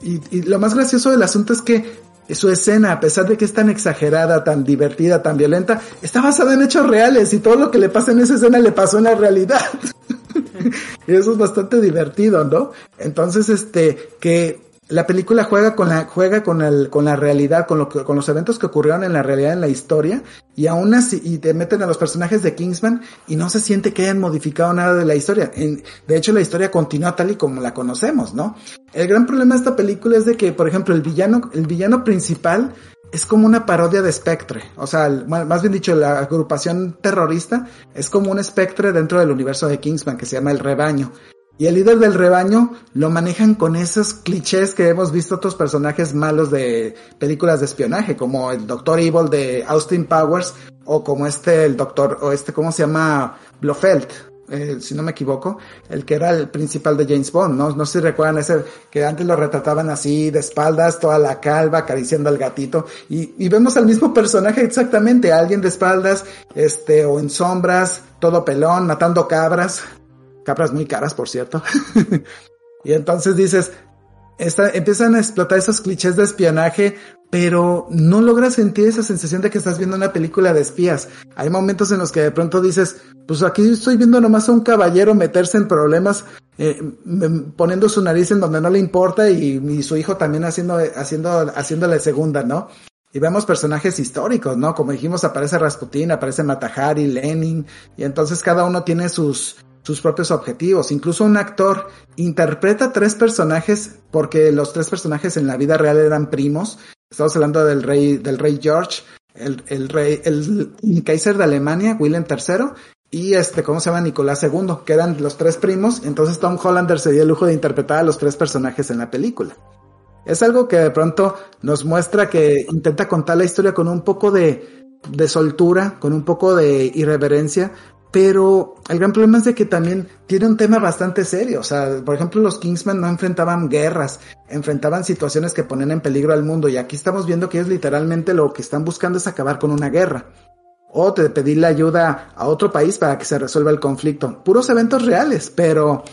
y, y lo más gracioso del asunto es que su escena, a pesar de que es tan exagerada, tan divertida, tan violenta, está basada en hechos reales y todo lo que le pasa en esa escena le pasó en la realidad. [LAUGHS] y eso es bastante divertido, ¿no? Entonces, este, que la película juega con la juega con el con la realidad con lo que, con los eventos que ocurrieron en la realidad en la historia y aún así y te meten a los personajes de Kingsman y no se siente que hayan modificado nada de la historia. De hecho la historia continúa tal y como la conocemos no el gran problema de esta película es de que por ejemplo el villano el villano principal es como una parodia de Spectre, o sea, más bien dicho, la agrupación terrorista es como un Spectre dentro del universo de Kingsman que se llama el rebaño. Y el líder del rebaño lo manejan con esos clichés que hemos visto otros personajes malos de películas de espionaje, como el Doctor Evil de Austin Powers, o como este, el Doctor, o este, ¿cómo se llama? Blofeld, eh, si no me equivoco, el que era el principal de James Bond, ¿no? No sé si recuerdan ese, que antes lo retrataban así, de espaldas, toda la calva, acariciando al gatito, y, y vemos al mismo personaje exactamente, alguien de espaldas, este, o en sombras, todo pelón, matando cabras, cabras muy caras, por cierto. [LAUGHS] y entonces dices, esta, empiezan a explotar esos clichés de espionaje, pero no logras sentir esa sensación de que estás viendo una película de espías. Hay momentos en los que de pronto dices, pues aquí estoy viendo nomás a un caballero meterse en problemas, eh, poniendo su nariz en donde no le importa y, su hijo también haciendo, haciendo, haciéndole segunda, ¿no? Y vemos personajes históricos, ¿no? Como dijimos, aparece Rasputin, aparece Matahari, Lenin, y entonces cada uno tiene sus, sus propios objetivos. Incluso un actor interpreta tres personajes porque los tres personajes en la vida real eran primos. Estamos hablando del rey, del rey George, el, el rey, el, el Kaiser de Alemania, William III, y este, ¿cómo se llama? Nicolás II, que eran los tres primos. Entonces Tom Hollander se dio el lujo de interpretar a los tres personajes en la película. Es algo que de pronto nos muestra que intenta contar la historia con un poco de, de soltura, con un poco de irreverencia, pero el gran problema es de que también tiene un tema bastante serio. O sea, por ejemplo, los Kingsman no enfrentaban guerras, enfrentaban situaciones que ponen en peligro al mundo. Y aquí estamos viendo que ellos literalmente lo que están buscando es acabar con una guerra. O te pedirle ayuda a otro país para que se resuelva el conflicto. Puros eventos reales, pero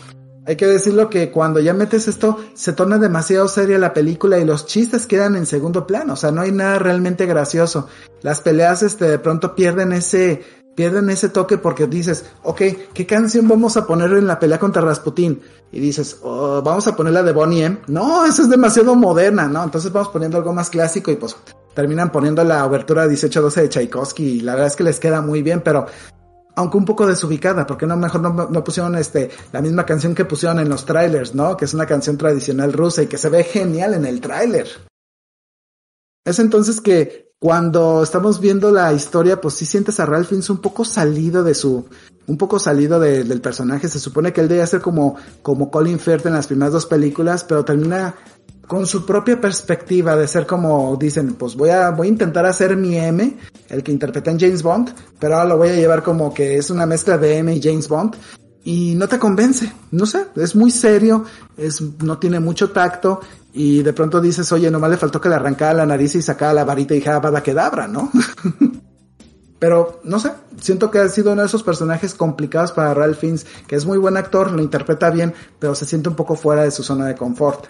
hay que decirlo que cuando ya metes esto, se torna demasiado seria la película y los chistes quedan en segundo plano. O sea, no hay nada realmente gracioso. Las peleas, este, de pronto pierden ese, pierden ese toque porque dices, ok, ¿qué canción vamos a poner en la pelea contra Rasputin? Y dices, oh, vamos a poner la de Bonnie M. No, eso es demasiado moderna, ¿no? Entonces vamos poniendo algo más clásico y pues terminan poniendo la obertura 1812 de Tchaikovsky y la verdad es que les queda muy bien, pero aunque un poco desubicada, porque no mejor no, no, pusieron este la misma canción que pusieron en los trailers, ¿no? Que es una canción tradicional rusa y que se ve genial en el tráiler. Es entonces que cuando estamos viendo la historia, pues sí sientes a Ralph Fiennes un poco salido de su, un poco salido de, del personaje. Se supone que él debe ser como, como Colin Firth en las primeras dos películas, pero termina con su propia perspectiva de ser como dicen, pues voy a, voy a intentar hacer mi M, el que interpreta en James Bond, pero ahora lo voy a llevar como que es una mezcla de M y James Bond y no te convence, no sé, es muy serio, es, no tiene mucho tacto y de pronto dices, oye, nomás le faltó que le arrancara la nariz y sacara la varita y dijera que quedabra, ¿no? [LAUGHS] Pero, no sé, siento que ha sido uno de esos personajes complicados para Ralph Fiennes, que es muy buen actor, lo interpreta bien, pero se siente un poco fuera de su zona de confort.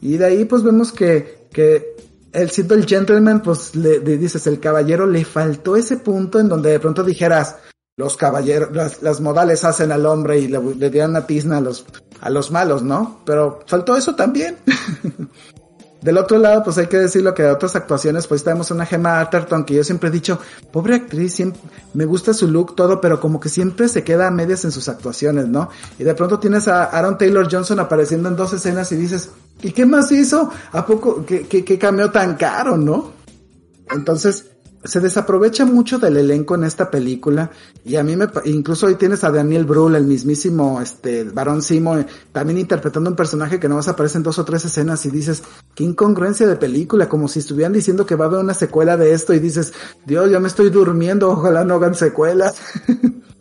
Y de ahí pues vemos que, que él siendo el gentleman, pues le dices, el caballero le faltó ese punto en donde de pronto dijeras, los caballeros, las, modales hacen al hombre y le, le dieron una tizna a los, a los malos, ¿no? Pero faltó eso también. [LAUGHS] Del otro lado, pues hay que decirlo que de otras actuaciones, pues tenemos una Gemma Arterton que yo siempre he dicho, pobre actriz, siempre, me gusta su look, todo, pero como que siempre se queda a medias en sus actuaciones, ¿no? Y de pronto tienes a Aaron Taylor Johnson apareciendo en dos escenas y dices, ¿y qué más hizo? ¿A poco? ¿Qué, qué, qué cameo tan caro, no? Entonces, se desaprovecha mucho del elenco en esta película y a mí me incluso hoy tienes a Daniel Brühl, el mismísimo este varón Simo, también interpretando un personaje que no más aparece en dos o tres escenas y dices, qué incongruencia de película, como si estuvieran diciendo que va a haber una secuela de esto y dices, Dios, ya me estoy durmiendo, ojalá no hagan secuelas. [LAUGHS]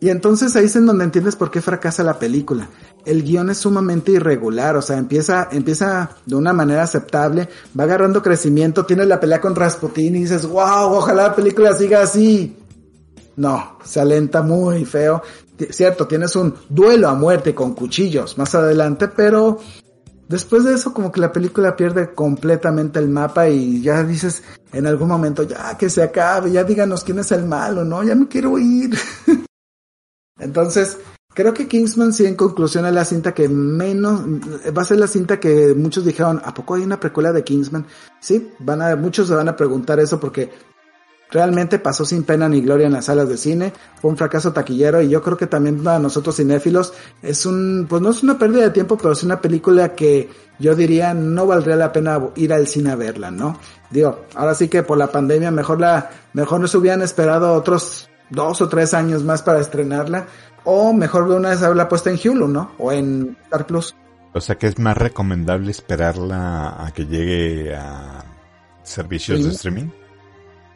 y entonces ahí es en donde entiendes por qué fracasa la película el guion es sumamente irregular, o sea, empieza, empieza de una manera aceptable, va agarrando crecimiento, tiene la pelea con Rasputin y dices, wow, ojalá la película siga así. No, se alenta muy feo. Cierto, tienes un duelo a muerte con cuchillos más adelante, pero después de eso como que la película pierde completamente el mapa y ya dices en algún momento, ya que se acabe, ya díganos quién es el malo, ¿no? Ya me quiero ir. [LAUGHS] Entonces, Creo que Kingsman sí en conclusión es la cinta que menos, va a ser la cinta que muchos dijeron, ¿a poco hay una precuela de Kingsman? Sí, van a, muchos se van a preguntar eso porque realmente pasó sin pena ni gloria en las salas de cine, fue un fracaso taquillero y yo creo que también para nosotros cinéfilos es un, pues no es una pérdida de tiempo, pero es una película que yo diría no valdría la pena ir al cine a verla, ¿no? Digo, ahora sí que por la pandemia mejor la, mejor nos hubieran esperado otros dos o tres años más para estrenarla, o mejor de una vez haberla puesta en Hulu, ¿no? O en Star Plus. O sea que es más recomendable esperarla a que llegue a servicios de streaming.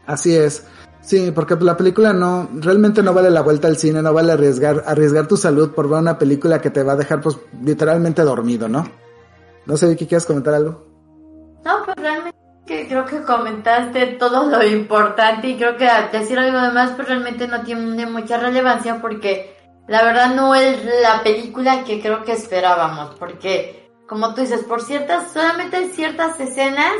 Así es. Sí, porque la película no, realmente no vale la vuelta al cine, no vale arriesgar, arriesgar tu salud por ver una película que te va a dejar pues literalmente dormido, ¿no? No sé, ¿qué quieres comentar algo? No, pues realmente creo que comentaste todo lo importante y creo que decir algo demás pues realmente no tiene mucha relevancia porque la verdad no es la película que creo que esperábamos, porque como tú dices, por ciertas, solamente hay ciertas escenas,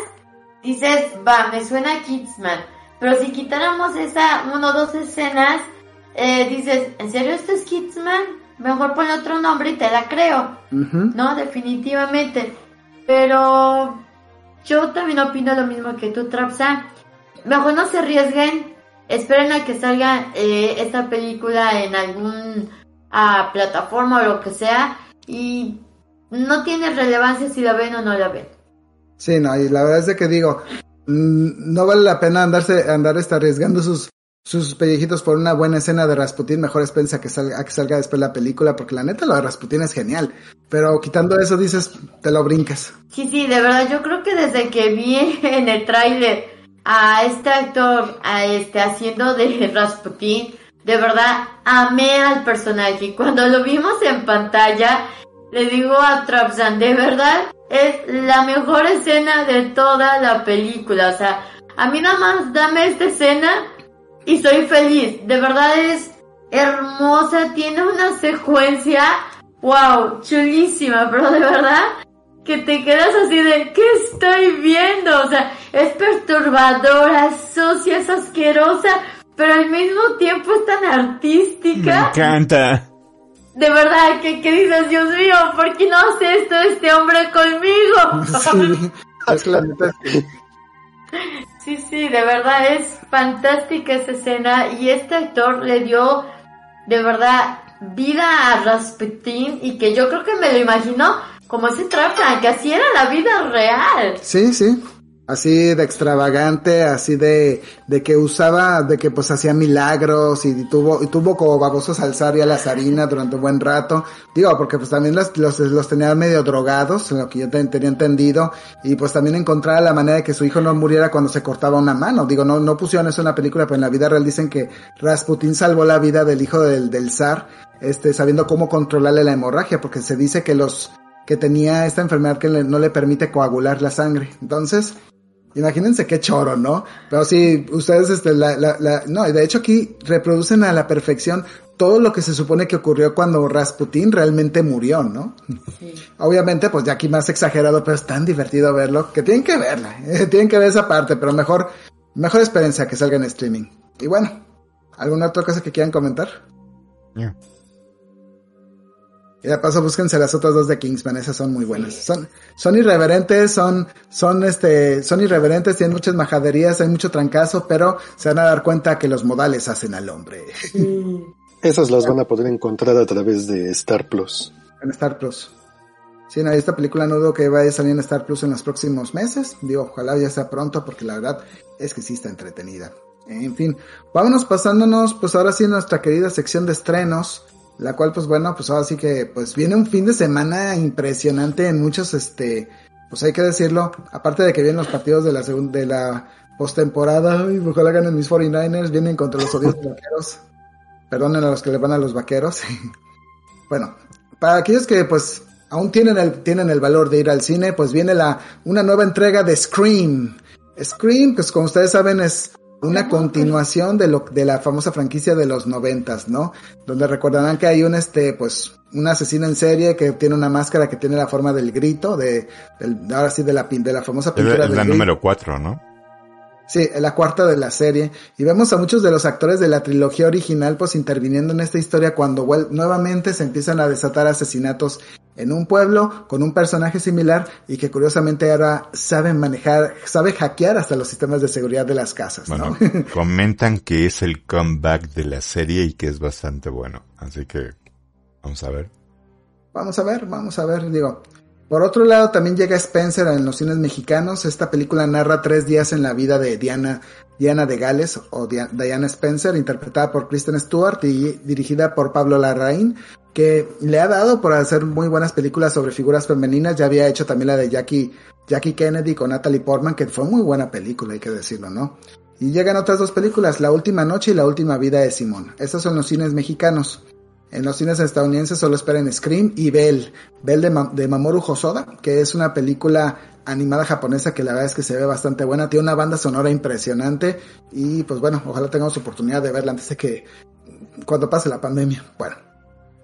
dices, va, me suena a Kidsman, pero si quitáramos esa uno o dos escenas, eh, dices, ¿en serio esto es Kidsman? Mejor ponle otro nombre y te la creo, ¿no? Definitivamente. Pero yo también opino lo mismo que tú, Trapsa. Mejor no se arriesguen, esperen a que salga eh, esta película en algún a plataforma o lo que sea y no tiene relevancia si la ven o no la ven. Sí, no, y la verdad es de que digo, no vale la pena andarse, andar está arriesgando sus, sus pellejitos por una buena escena de Rasputin, mejor es pensar que salga, que salga después la película, porque la neta lo de Rasputin es genial, pero quitando eso dices, te lo brincas. Sí, sí, de verdad, yo creo que desde que vi [LAUGHS] en el tráiler a este actor, a este, haciendo de [LAUGHS] Rasputin, de verdad amé al personaje. Cuando lo vimos en pantalla, le digo a Trapsan, de verdad es la mejor escena de toda la película. O sea, a mí nada más dame esta escena y soy feliz. De verdad es hermosa, tiene una secuencia, wow, chulísima, pero de verdad que te quedas así de, ¿qué estoy viendo? O sea, es perturbadora, sucia, es asquerosa, pero al mismo tiempo es tan artística. Me encanta. De verdad, que, que dices, Dios mío, ¿por qué no hace esto este hombre conmigo? [LAUGHS] Sí, es la neta. sí. Sí, sí, de verdad es fantástica esa escena y este actor le dio de verdad vida a Rasputin y que yo creo que me lo imaginó como ese Trapsan, que así era la vida real. Sí, sí. Así de extravagante, así de, de que usaba, de que pues hacía milagros y tuvo, y tuvo como babosos alzar y a la zarina durante un buen rato. Digo, porque pues también los, los, los tenía medio drogados, lo que yo ten- tenía entendido, y pues también encontraba la manera de que su hijo no muriera cuando se cortaba una mano. Digo, no, no pusieron eso en la película, pero en la vida real dicen que Rasputin salvó la vida del hijo del, del zar, este, sabiendo cómo controlarle la hemorragia, porque se dice que los, que tenía esta enfermedad que le- no le permite coagular la sangre. Entonces, Imagínense qué choro, ¿no? Pero sí, ustedes, este, la, la, la, no, y de hecho aquí reproducen a la perfección todo lo que se supone que ocurrió cuando Rasputin realmente murió, ¿no? Obviamente, pues ya aquí más exagerado, pero es tan divertido verlo que tienen que verla, eh, tienen que ver esa parte, pero mejor, mejor experiencia que salga en streaming. Y bueno, ¿alguna otra cosa que quieran comentar? Ya. Y de paso búsquense las otras dos de Kingsman, esas son muy buenas. Son, son irreverentes, son, son este, son irreverentes, tienen muchas majaderías, hay mucho trancazo, pero se van a dar cuenta que los modales hacen al hombre. Esas las van a poder encontrar a través de Star Plus. En Star Plus. Sí, no, esta película no dudo que vaya a salir en Star Plus en los próximos meses. Digo, ojalá ya sea pronto, porque la verdad es que sí está entretenida. En fin, vámonos pasándonos, pues ahora sí, en nuestra querida sección de estrenos. La cual, pues bueno, pues ahora sí que, pues viene un fin de semana impresionante en muchos, este, pues hay que decirlo. Aparte de que vienen los partidos de la segunda, de la postemporada, ay, ojalá ganen mis 49ers, vienen contra los odiosos vaqueros. Perdonen a los que le van a los vaqueros. [LAUGHS] Bueno, para aquellos que pues aún tienen el, tienen el valor de ir al cine, pues viene la, una nueva entrega de Scream. Scream, pues como ustedes saben, es una continuación de lo, de la famosa franquicia de los noventas, ¿no? Donde recordarán que hay un este, pues, un asesino en serie que tiene una máscara que tiene la forma del grito, de, del- ahora sí de la, pin- de la famosa Es pintura la, es del la grito. número 4, ¿no? Sí, la cuarta de la serie. Y vemos a muchos de los actores de la trilogía original pues interviniendo en esta historia cuando nuevamente se empiezan a desatar asesinatos en un pueblo con un personaje similar y que curiosamente ahora sabe manejar, sabe hackear hasta los sistemas de seguridad de las casas, ¿no? Bueno, [LAUGHS] comentan que es el comeback de la serie y que es bastante bueno. Así que vamos a ver. Vamos a ver, vamos a ver, digo. Por otro lado, también llega Spencer en los cines mexicanos. Esta película narra tres días en la vida de Diana, Diana de Gales o Dia- Diana Spencer, interpretada por Kristen Stewart y dirigida por Pablo Larraín, que le ha dado por hacer muy buenas películas sobre figuras femeninas. Ya había hecho también la de Jackie, Jackie Kennedy con Natalie Portman, que fue muy buena película, hay que decirlo, ¿no? Y llegan otras dos películas, La Última Noche y La Última Vida de Simón. Estos son los cines mexicanos. En los cines estadounidenses solo esperen Scream y Bell. Bell de, de Mamoru Hosoda, que es una película animada japonesa que la verdad es que se ve bastante buena. Tiene una banda sonora impresionante. Y pues bueno, ojalá tengamos oportunidad de verla antes de que, cuando pase la pandemia. Bueno.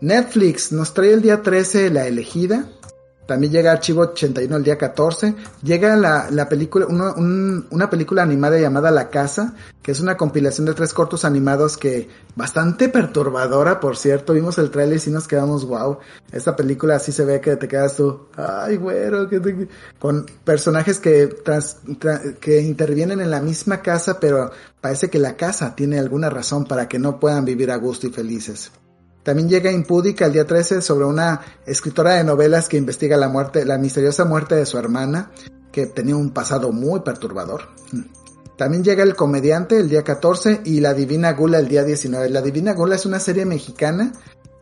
Netflix nos trae el día 13 La Elegida. También llega Archivo 81 el día 14. Llega la, la película, una, un- una película animada llamada La Casa, que es una compilación de tres cortos animados que bastante perturbadora, por cierto. Vimos el trailer y nos quedamos wow. Esta película así se ve que te quedas tú, ay güero, que te-". con personajes que, trans- tra- que intervienen en la misma casa, pero parece que la casa tiene alguna razón para que no puedan vivir a gusto y felices. También llega Impúdica el día 13 sobre una escritora de novelas que investiga la muerte, la misteriosa muerte de su hermana, que tenía un pasado muy perturbador. También llega El Comediante el día 14 y La Divina Gula el día 19. La Divina Gula es una serie mexicana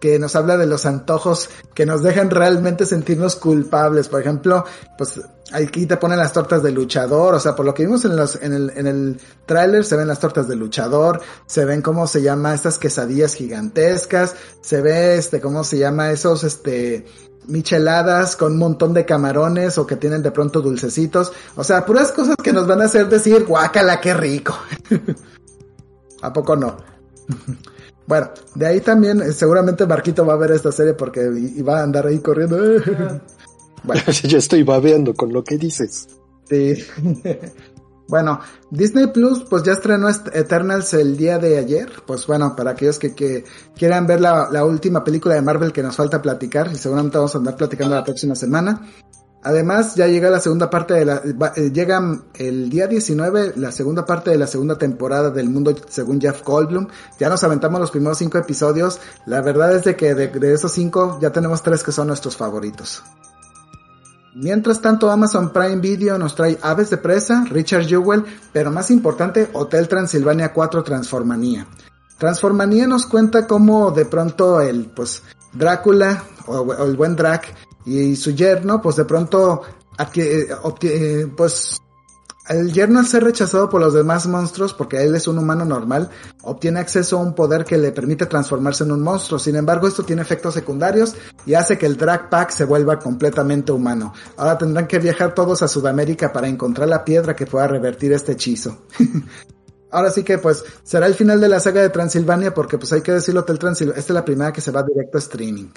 que nos habla de los antojos que nos dejan realmente sentirnos culpables. Por ejemplo, pues aquí te ponen las tortas de luchador, o sea, por lo que vimos en los, en el, en el tráiler se ven las tortas de luchador, se ven cómo se llama estas quesadillas gigantescas, se ve este, cómo se llama esos, este, micheladas con un montón de camarones o que tienen de pronto dulcecitos. O sea, puras cosas que nos van a hacer decir, guácala, qué rico. [LAUGHS] ¿A poco no? [LAUGHS] bueno, de ahí también eh, seguramente Marquito va a ver esta serie porque y, va a andar ahí corriendo. [LAUGHS] bueno. [LAUGHS] ya estoy babeando con lo que dices. Sí. [LAUGHS] Bueno, Disney Plus pues ya estrenó Eternals el día de ayer. Pues bueno, para aquellos que, que quieran ver la, la, última película de Marvel que nos falta platicar y seguramente vamos a andar platicando la próxima semana. Además, ya llega la segunda parte de la, eh, llega el día 19 la segunda parte de la segunda temporada del mundo según Jeff Goldblum. Ya nos aventamos los primeros cinco episodios. La verdad es de que de, esos cinco ya tenemos tres que son nuestros favoritos. Mientras tanto, Amazon Prime Video nos trae Aves de Presa, Richard Jewell, pero más importante, Hotel Transilvania 4 Transformanía. Transformanía nos cuenta cómo de pronto el, pues, Drácula, o, el buen Drac, y su yerno, pues de pronto, eh, eh, pues, el yerno al ser rechazado por los demás monstruos, porque él es un humano normal, obtiene acceso a un poder que le permite transformarse en un monstruo. Sin embargo, esto tiene efectos secundarios y hace que el Drag Pack se vuelva completamente humano. Ahora tendrán que viajar todos a Sudamérica para encontrar la piedra que pueda revertir este hechizo. [LAUGHS] Ahora sí que pues será el final de la saga de Transilvania porque pues hay que decirlo, Hotel Transilvania, esta es la primera que se va directo a streaming.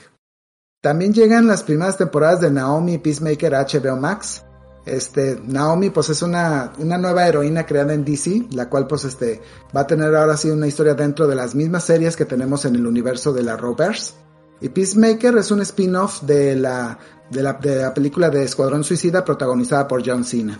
También llegan las primeras temporadas de Naomi Peacemaker HBO Max. Este, Naomi pues es una, una nueva heroína creada en DC, la cual pues este, va a tener ahora sí una historia dentro de las mismas series que tenemos en el universo de la Rovers. Y Peacemaker es un spin-off de la, de la, de la película de Escuadrón Suicida protagonizada por John Cena.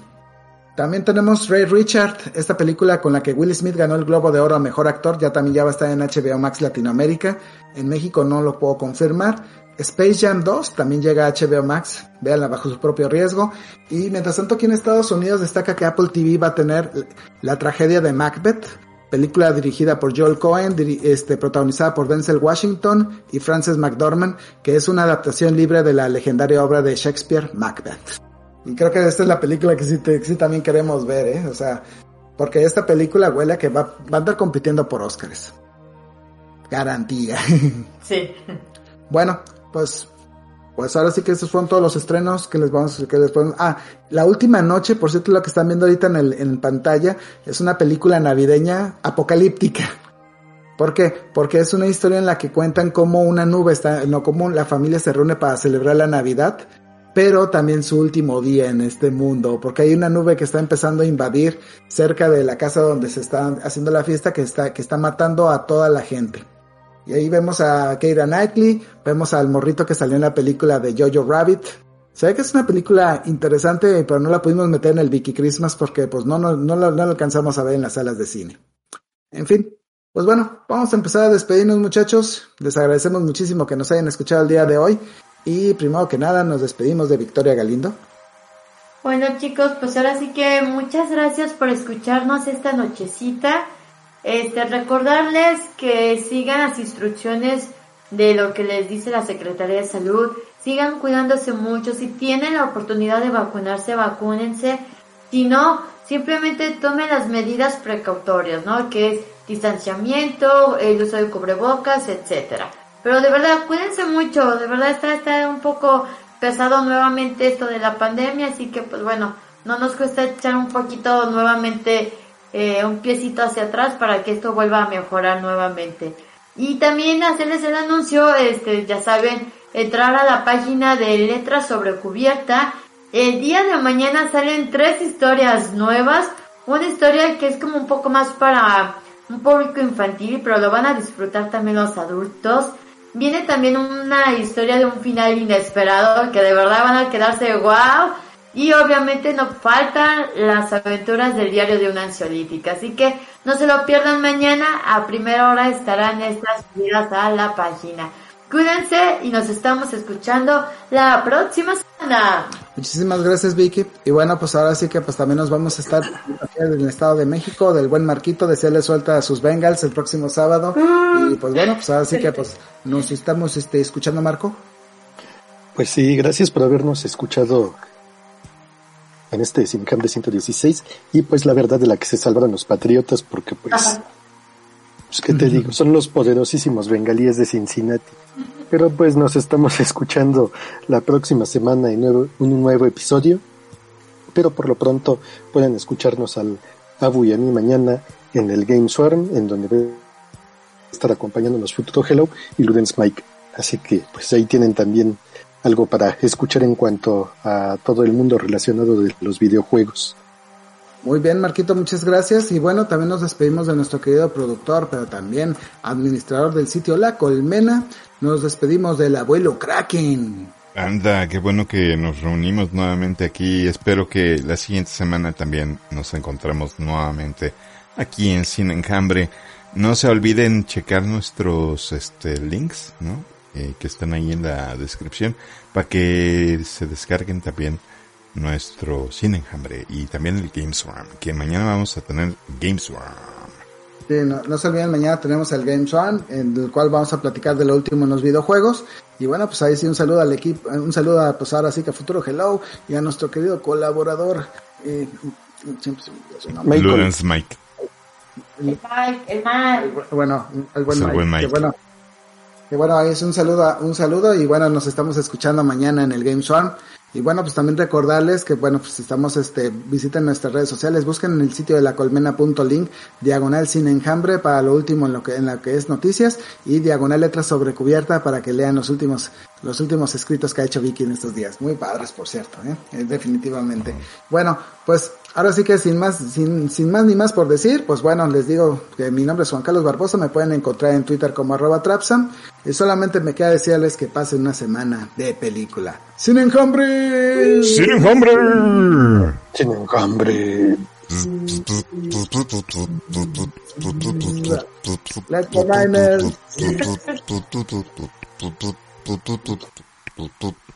También tenemos Ray Richard, esta película con la que Will Smith ganó el Globo de Oro a Mejor Actor, ya también ya va a estar en HBO Max Latinoamérica. En México no lo puedo confirmar. Space Jam 2 también llega a HBO Max, véanla bajo su propio riesgo. Y mientras tanto aquí en Estados Unidos destaca que Apple TV va a tener la tragedia de Macbeth, película dirigida por Joel Cohen, este, protagonizada por Denzel Washington y Frances McDormand, que es una adaptación libre de la legendaria obra de Shakespeare, Macbeth. Y creo que esta es la película que sí, sí también queremos ver, ¿eh? O sea, porque esta película huele a que va, va a andar compitiendo por Oscars. Garantía. [LAUGHS] Sí. Bueno, pues, pues ahora sí que esos fueron todos los estrenos que les vamos, que les ah, La Última Noche, por cierto, lo que están viendo ahorita en, el, en pantalla, es una película navideña apocalíptica. ¿Por qué? Porque es una historia en la que cuentan cómo una nube está, no, cómo la familia se reúne para celebrar la Navidad, pero también su último día en este mundo, porque hay una nube que está empezando a invadir cerca de la casa donde se está haciendo la fiesta que está, que está matando a toda la gente. Y ahí vemos a Keira Knightley, vemos al morrito que salió en la película de Jojo Rabbit. Se ve que es una película interesante, pero no la pudimos meter en el Vicky Christmas porque pues no, no, no, no la alcanzamos a ver en las salas de cine. En fin, pues bueno, vamos a empezar a despedirnos muchachos. Les agradecemos muchísimo que nos hayan escuchado el día de hoy. Y primero que nada nos despedimos de Victoria Galindo. Bueno chicos, pues ahora sí que muchas gracias por escucharnos esta nochecita. Este, recordarles que sigan las instrucciones de lo que les dice la Secretaría de Salud, sigan cuidándose mucho, si tienen la oportunidad de vacunarse, vacúnense, si no, simplemente tomen las medidas precautorias, ¿no? Que es distanciamiento, el uso de cubrebocas, etcétera. Pero de verdad, cuídense mucho, de verdad está, está un poco pesado nuevamente esto de la pandemia, así que pues bueno, no nos cuesta echar un poquito nuevamente eh, un piecito hacia atrás para que esto vuelva a mejorar nuevamente. Y también hacerles el anuncio, este, ya saben, entrar a la página de Letras sobre Cubierta. El día de mañana salen tres historias nuevas. Una historia que es como un poco más para un público infantil, pero lo van a disfrutar también los adultos. Viene también una historia de un final inesperado que de verdad van a quedarse wow y obviamente no faltan las aventuras del diario de una ansiolítica. Así que no se lo pierdan mañana. A primera hora estarán estas subidas a la página. Cuídense y nos estamos escuchando la próxima semana. Muchísimas gracias Vicky. Y bueno, pues ahora sí que pues también nos vamos a estar en el Estado de México, del buen Marquito, desearle suelta a sus Bengals el próximo sábado. Y pues bueno, pues ahora sí que pues nos estamos este, escuchando Marco. Pues sí, gracias por habernos escuchado en este Simcam de 116 y pues la verdad de la que se salvaron los patriotas porque pues, pues qué te digo, son los poderosísimos bengalíes de Cincinnati. Pero pues nos estamos [LAUGHS] escuchando la próxima semana en nuevo, un nuevo episodio. Pero por lo pronto pueden escucharnos al Abu y a mí mañana en el Game Swarm, en donde voy a estar acompañándonos Futuro Hello y Ludens Mike. Así que pues ahí tienen también algo para escuchar en cuanto a todo el mundo relacionado de los videojuegos. Muy bien, Marquito, muchas gracias. Y bueno, también nos despedimos de nuestro querido productor, pero también administrador del sitio La Colmena. Nos despedimos del abuelo Kraken. Anda, qué bueno que nos reunimos nuevamente aquí. Espero que la siguiente semana también nos encontremos nuevamente aquí en Cine Enjambre. No se olviden checar nuestros este, links, ¿no? Eh, que están ahí en la descripción para que se descarguen también nuestro Cine Enjambre y también el Games Swarm, que mañana vamos a tener Games Swarm. Sí, no, no, se olviden, mañana tenemos el Games One, en el cual vamos a platicar de lo último en los videojuegos. Y bueno, pues ahí sí un saludo al equipo, un saludo a, pues ahora sí que a Futuro Hello y a nuestro querido colaborador, eh, siempre se me olvida su nombre. Ludens Mike. El Mike, el Mike. Bueno, el buen Es el Mike. buen Mike. Que bueno, que bueno, es un saludo, un saludo y bueno, nos estamos escuchando mañana en el Game Swarm. Y bueno, pues también recordarles que bueno, pues estamos, este, visiten nuestras redes sociales, busquen en el sitio de la colmena.link, diagonal sin enjambre para lo último en lo que, en la que es noticias y diagonal letras sobre cubierta para que lean los últimos, los últimos escritos que ha hecho Vicky en estos días. Muy padres, por cierto, ¿eh? Eh, definitivamente. Bueno, pues ahora sí que sin más, sin, sin más ni más por decir, pues bueno, les digo que mi nombre es Juan Carlos Barbosa, me pueden encontrar en Twitter como arroba Trapsam, y solamente me queda decirles que pasen una semana de película. ¡Sin enjambre! ¡Cine Enjambre! Sin enjambre. Let's go. Niners. [LAUGHS]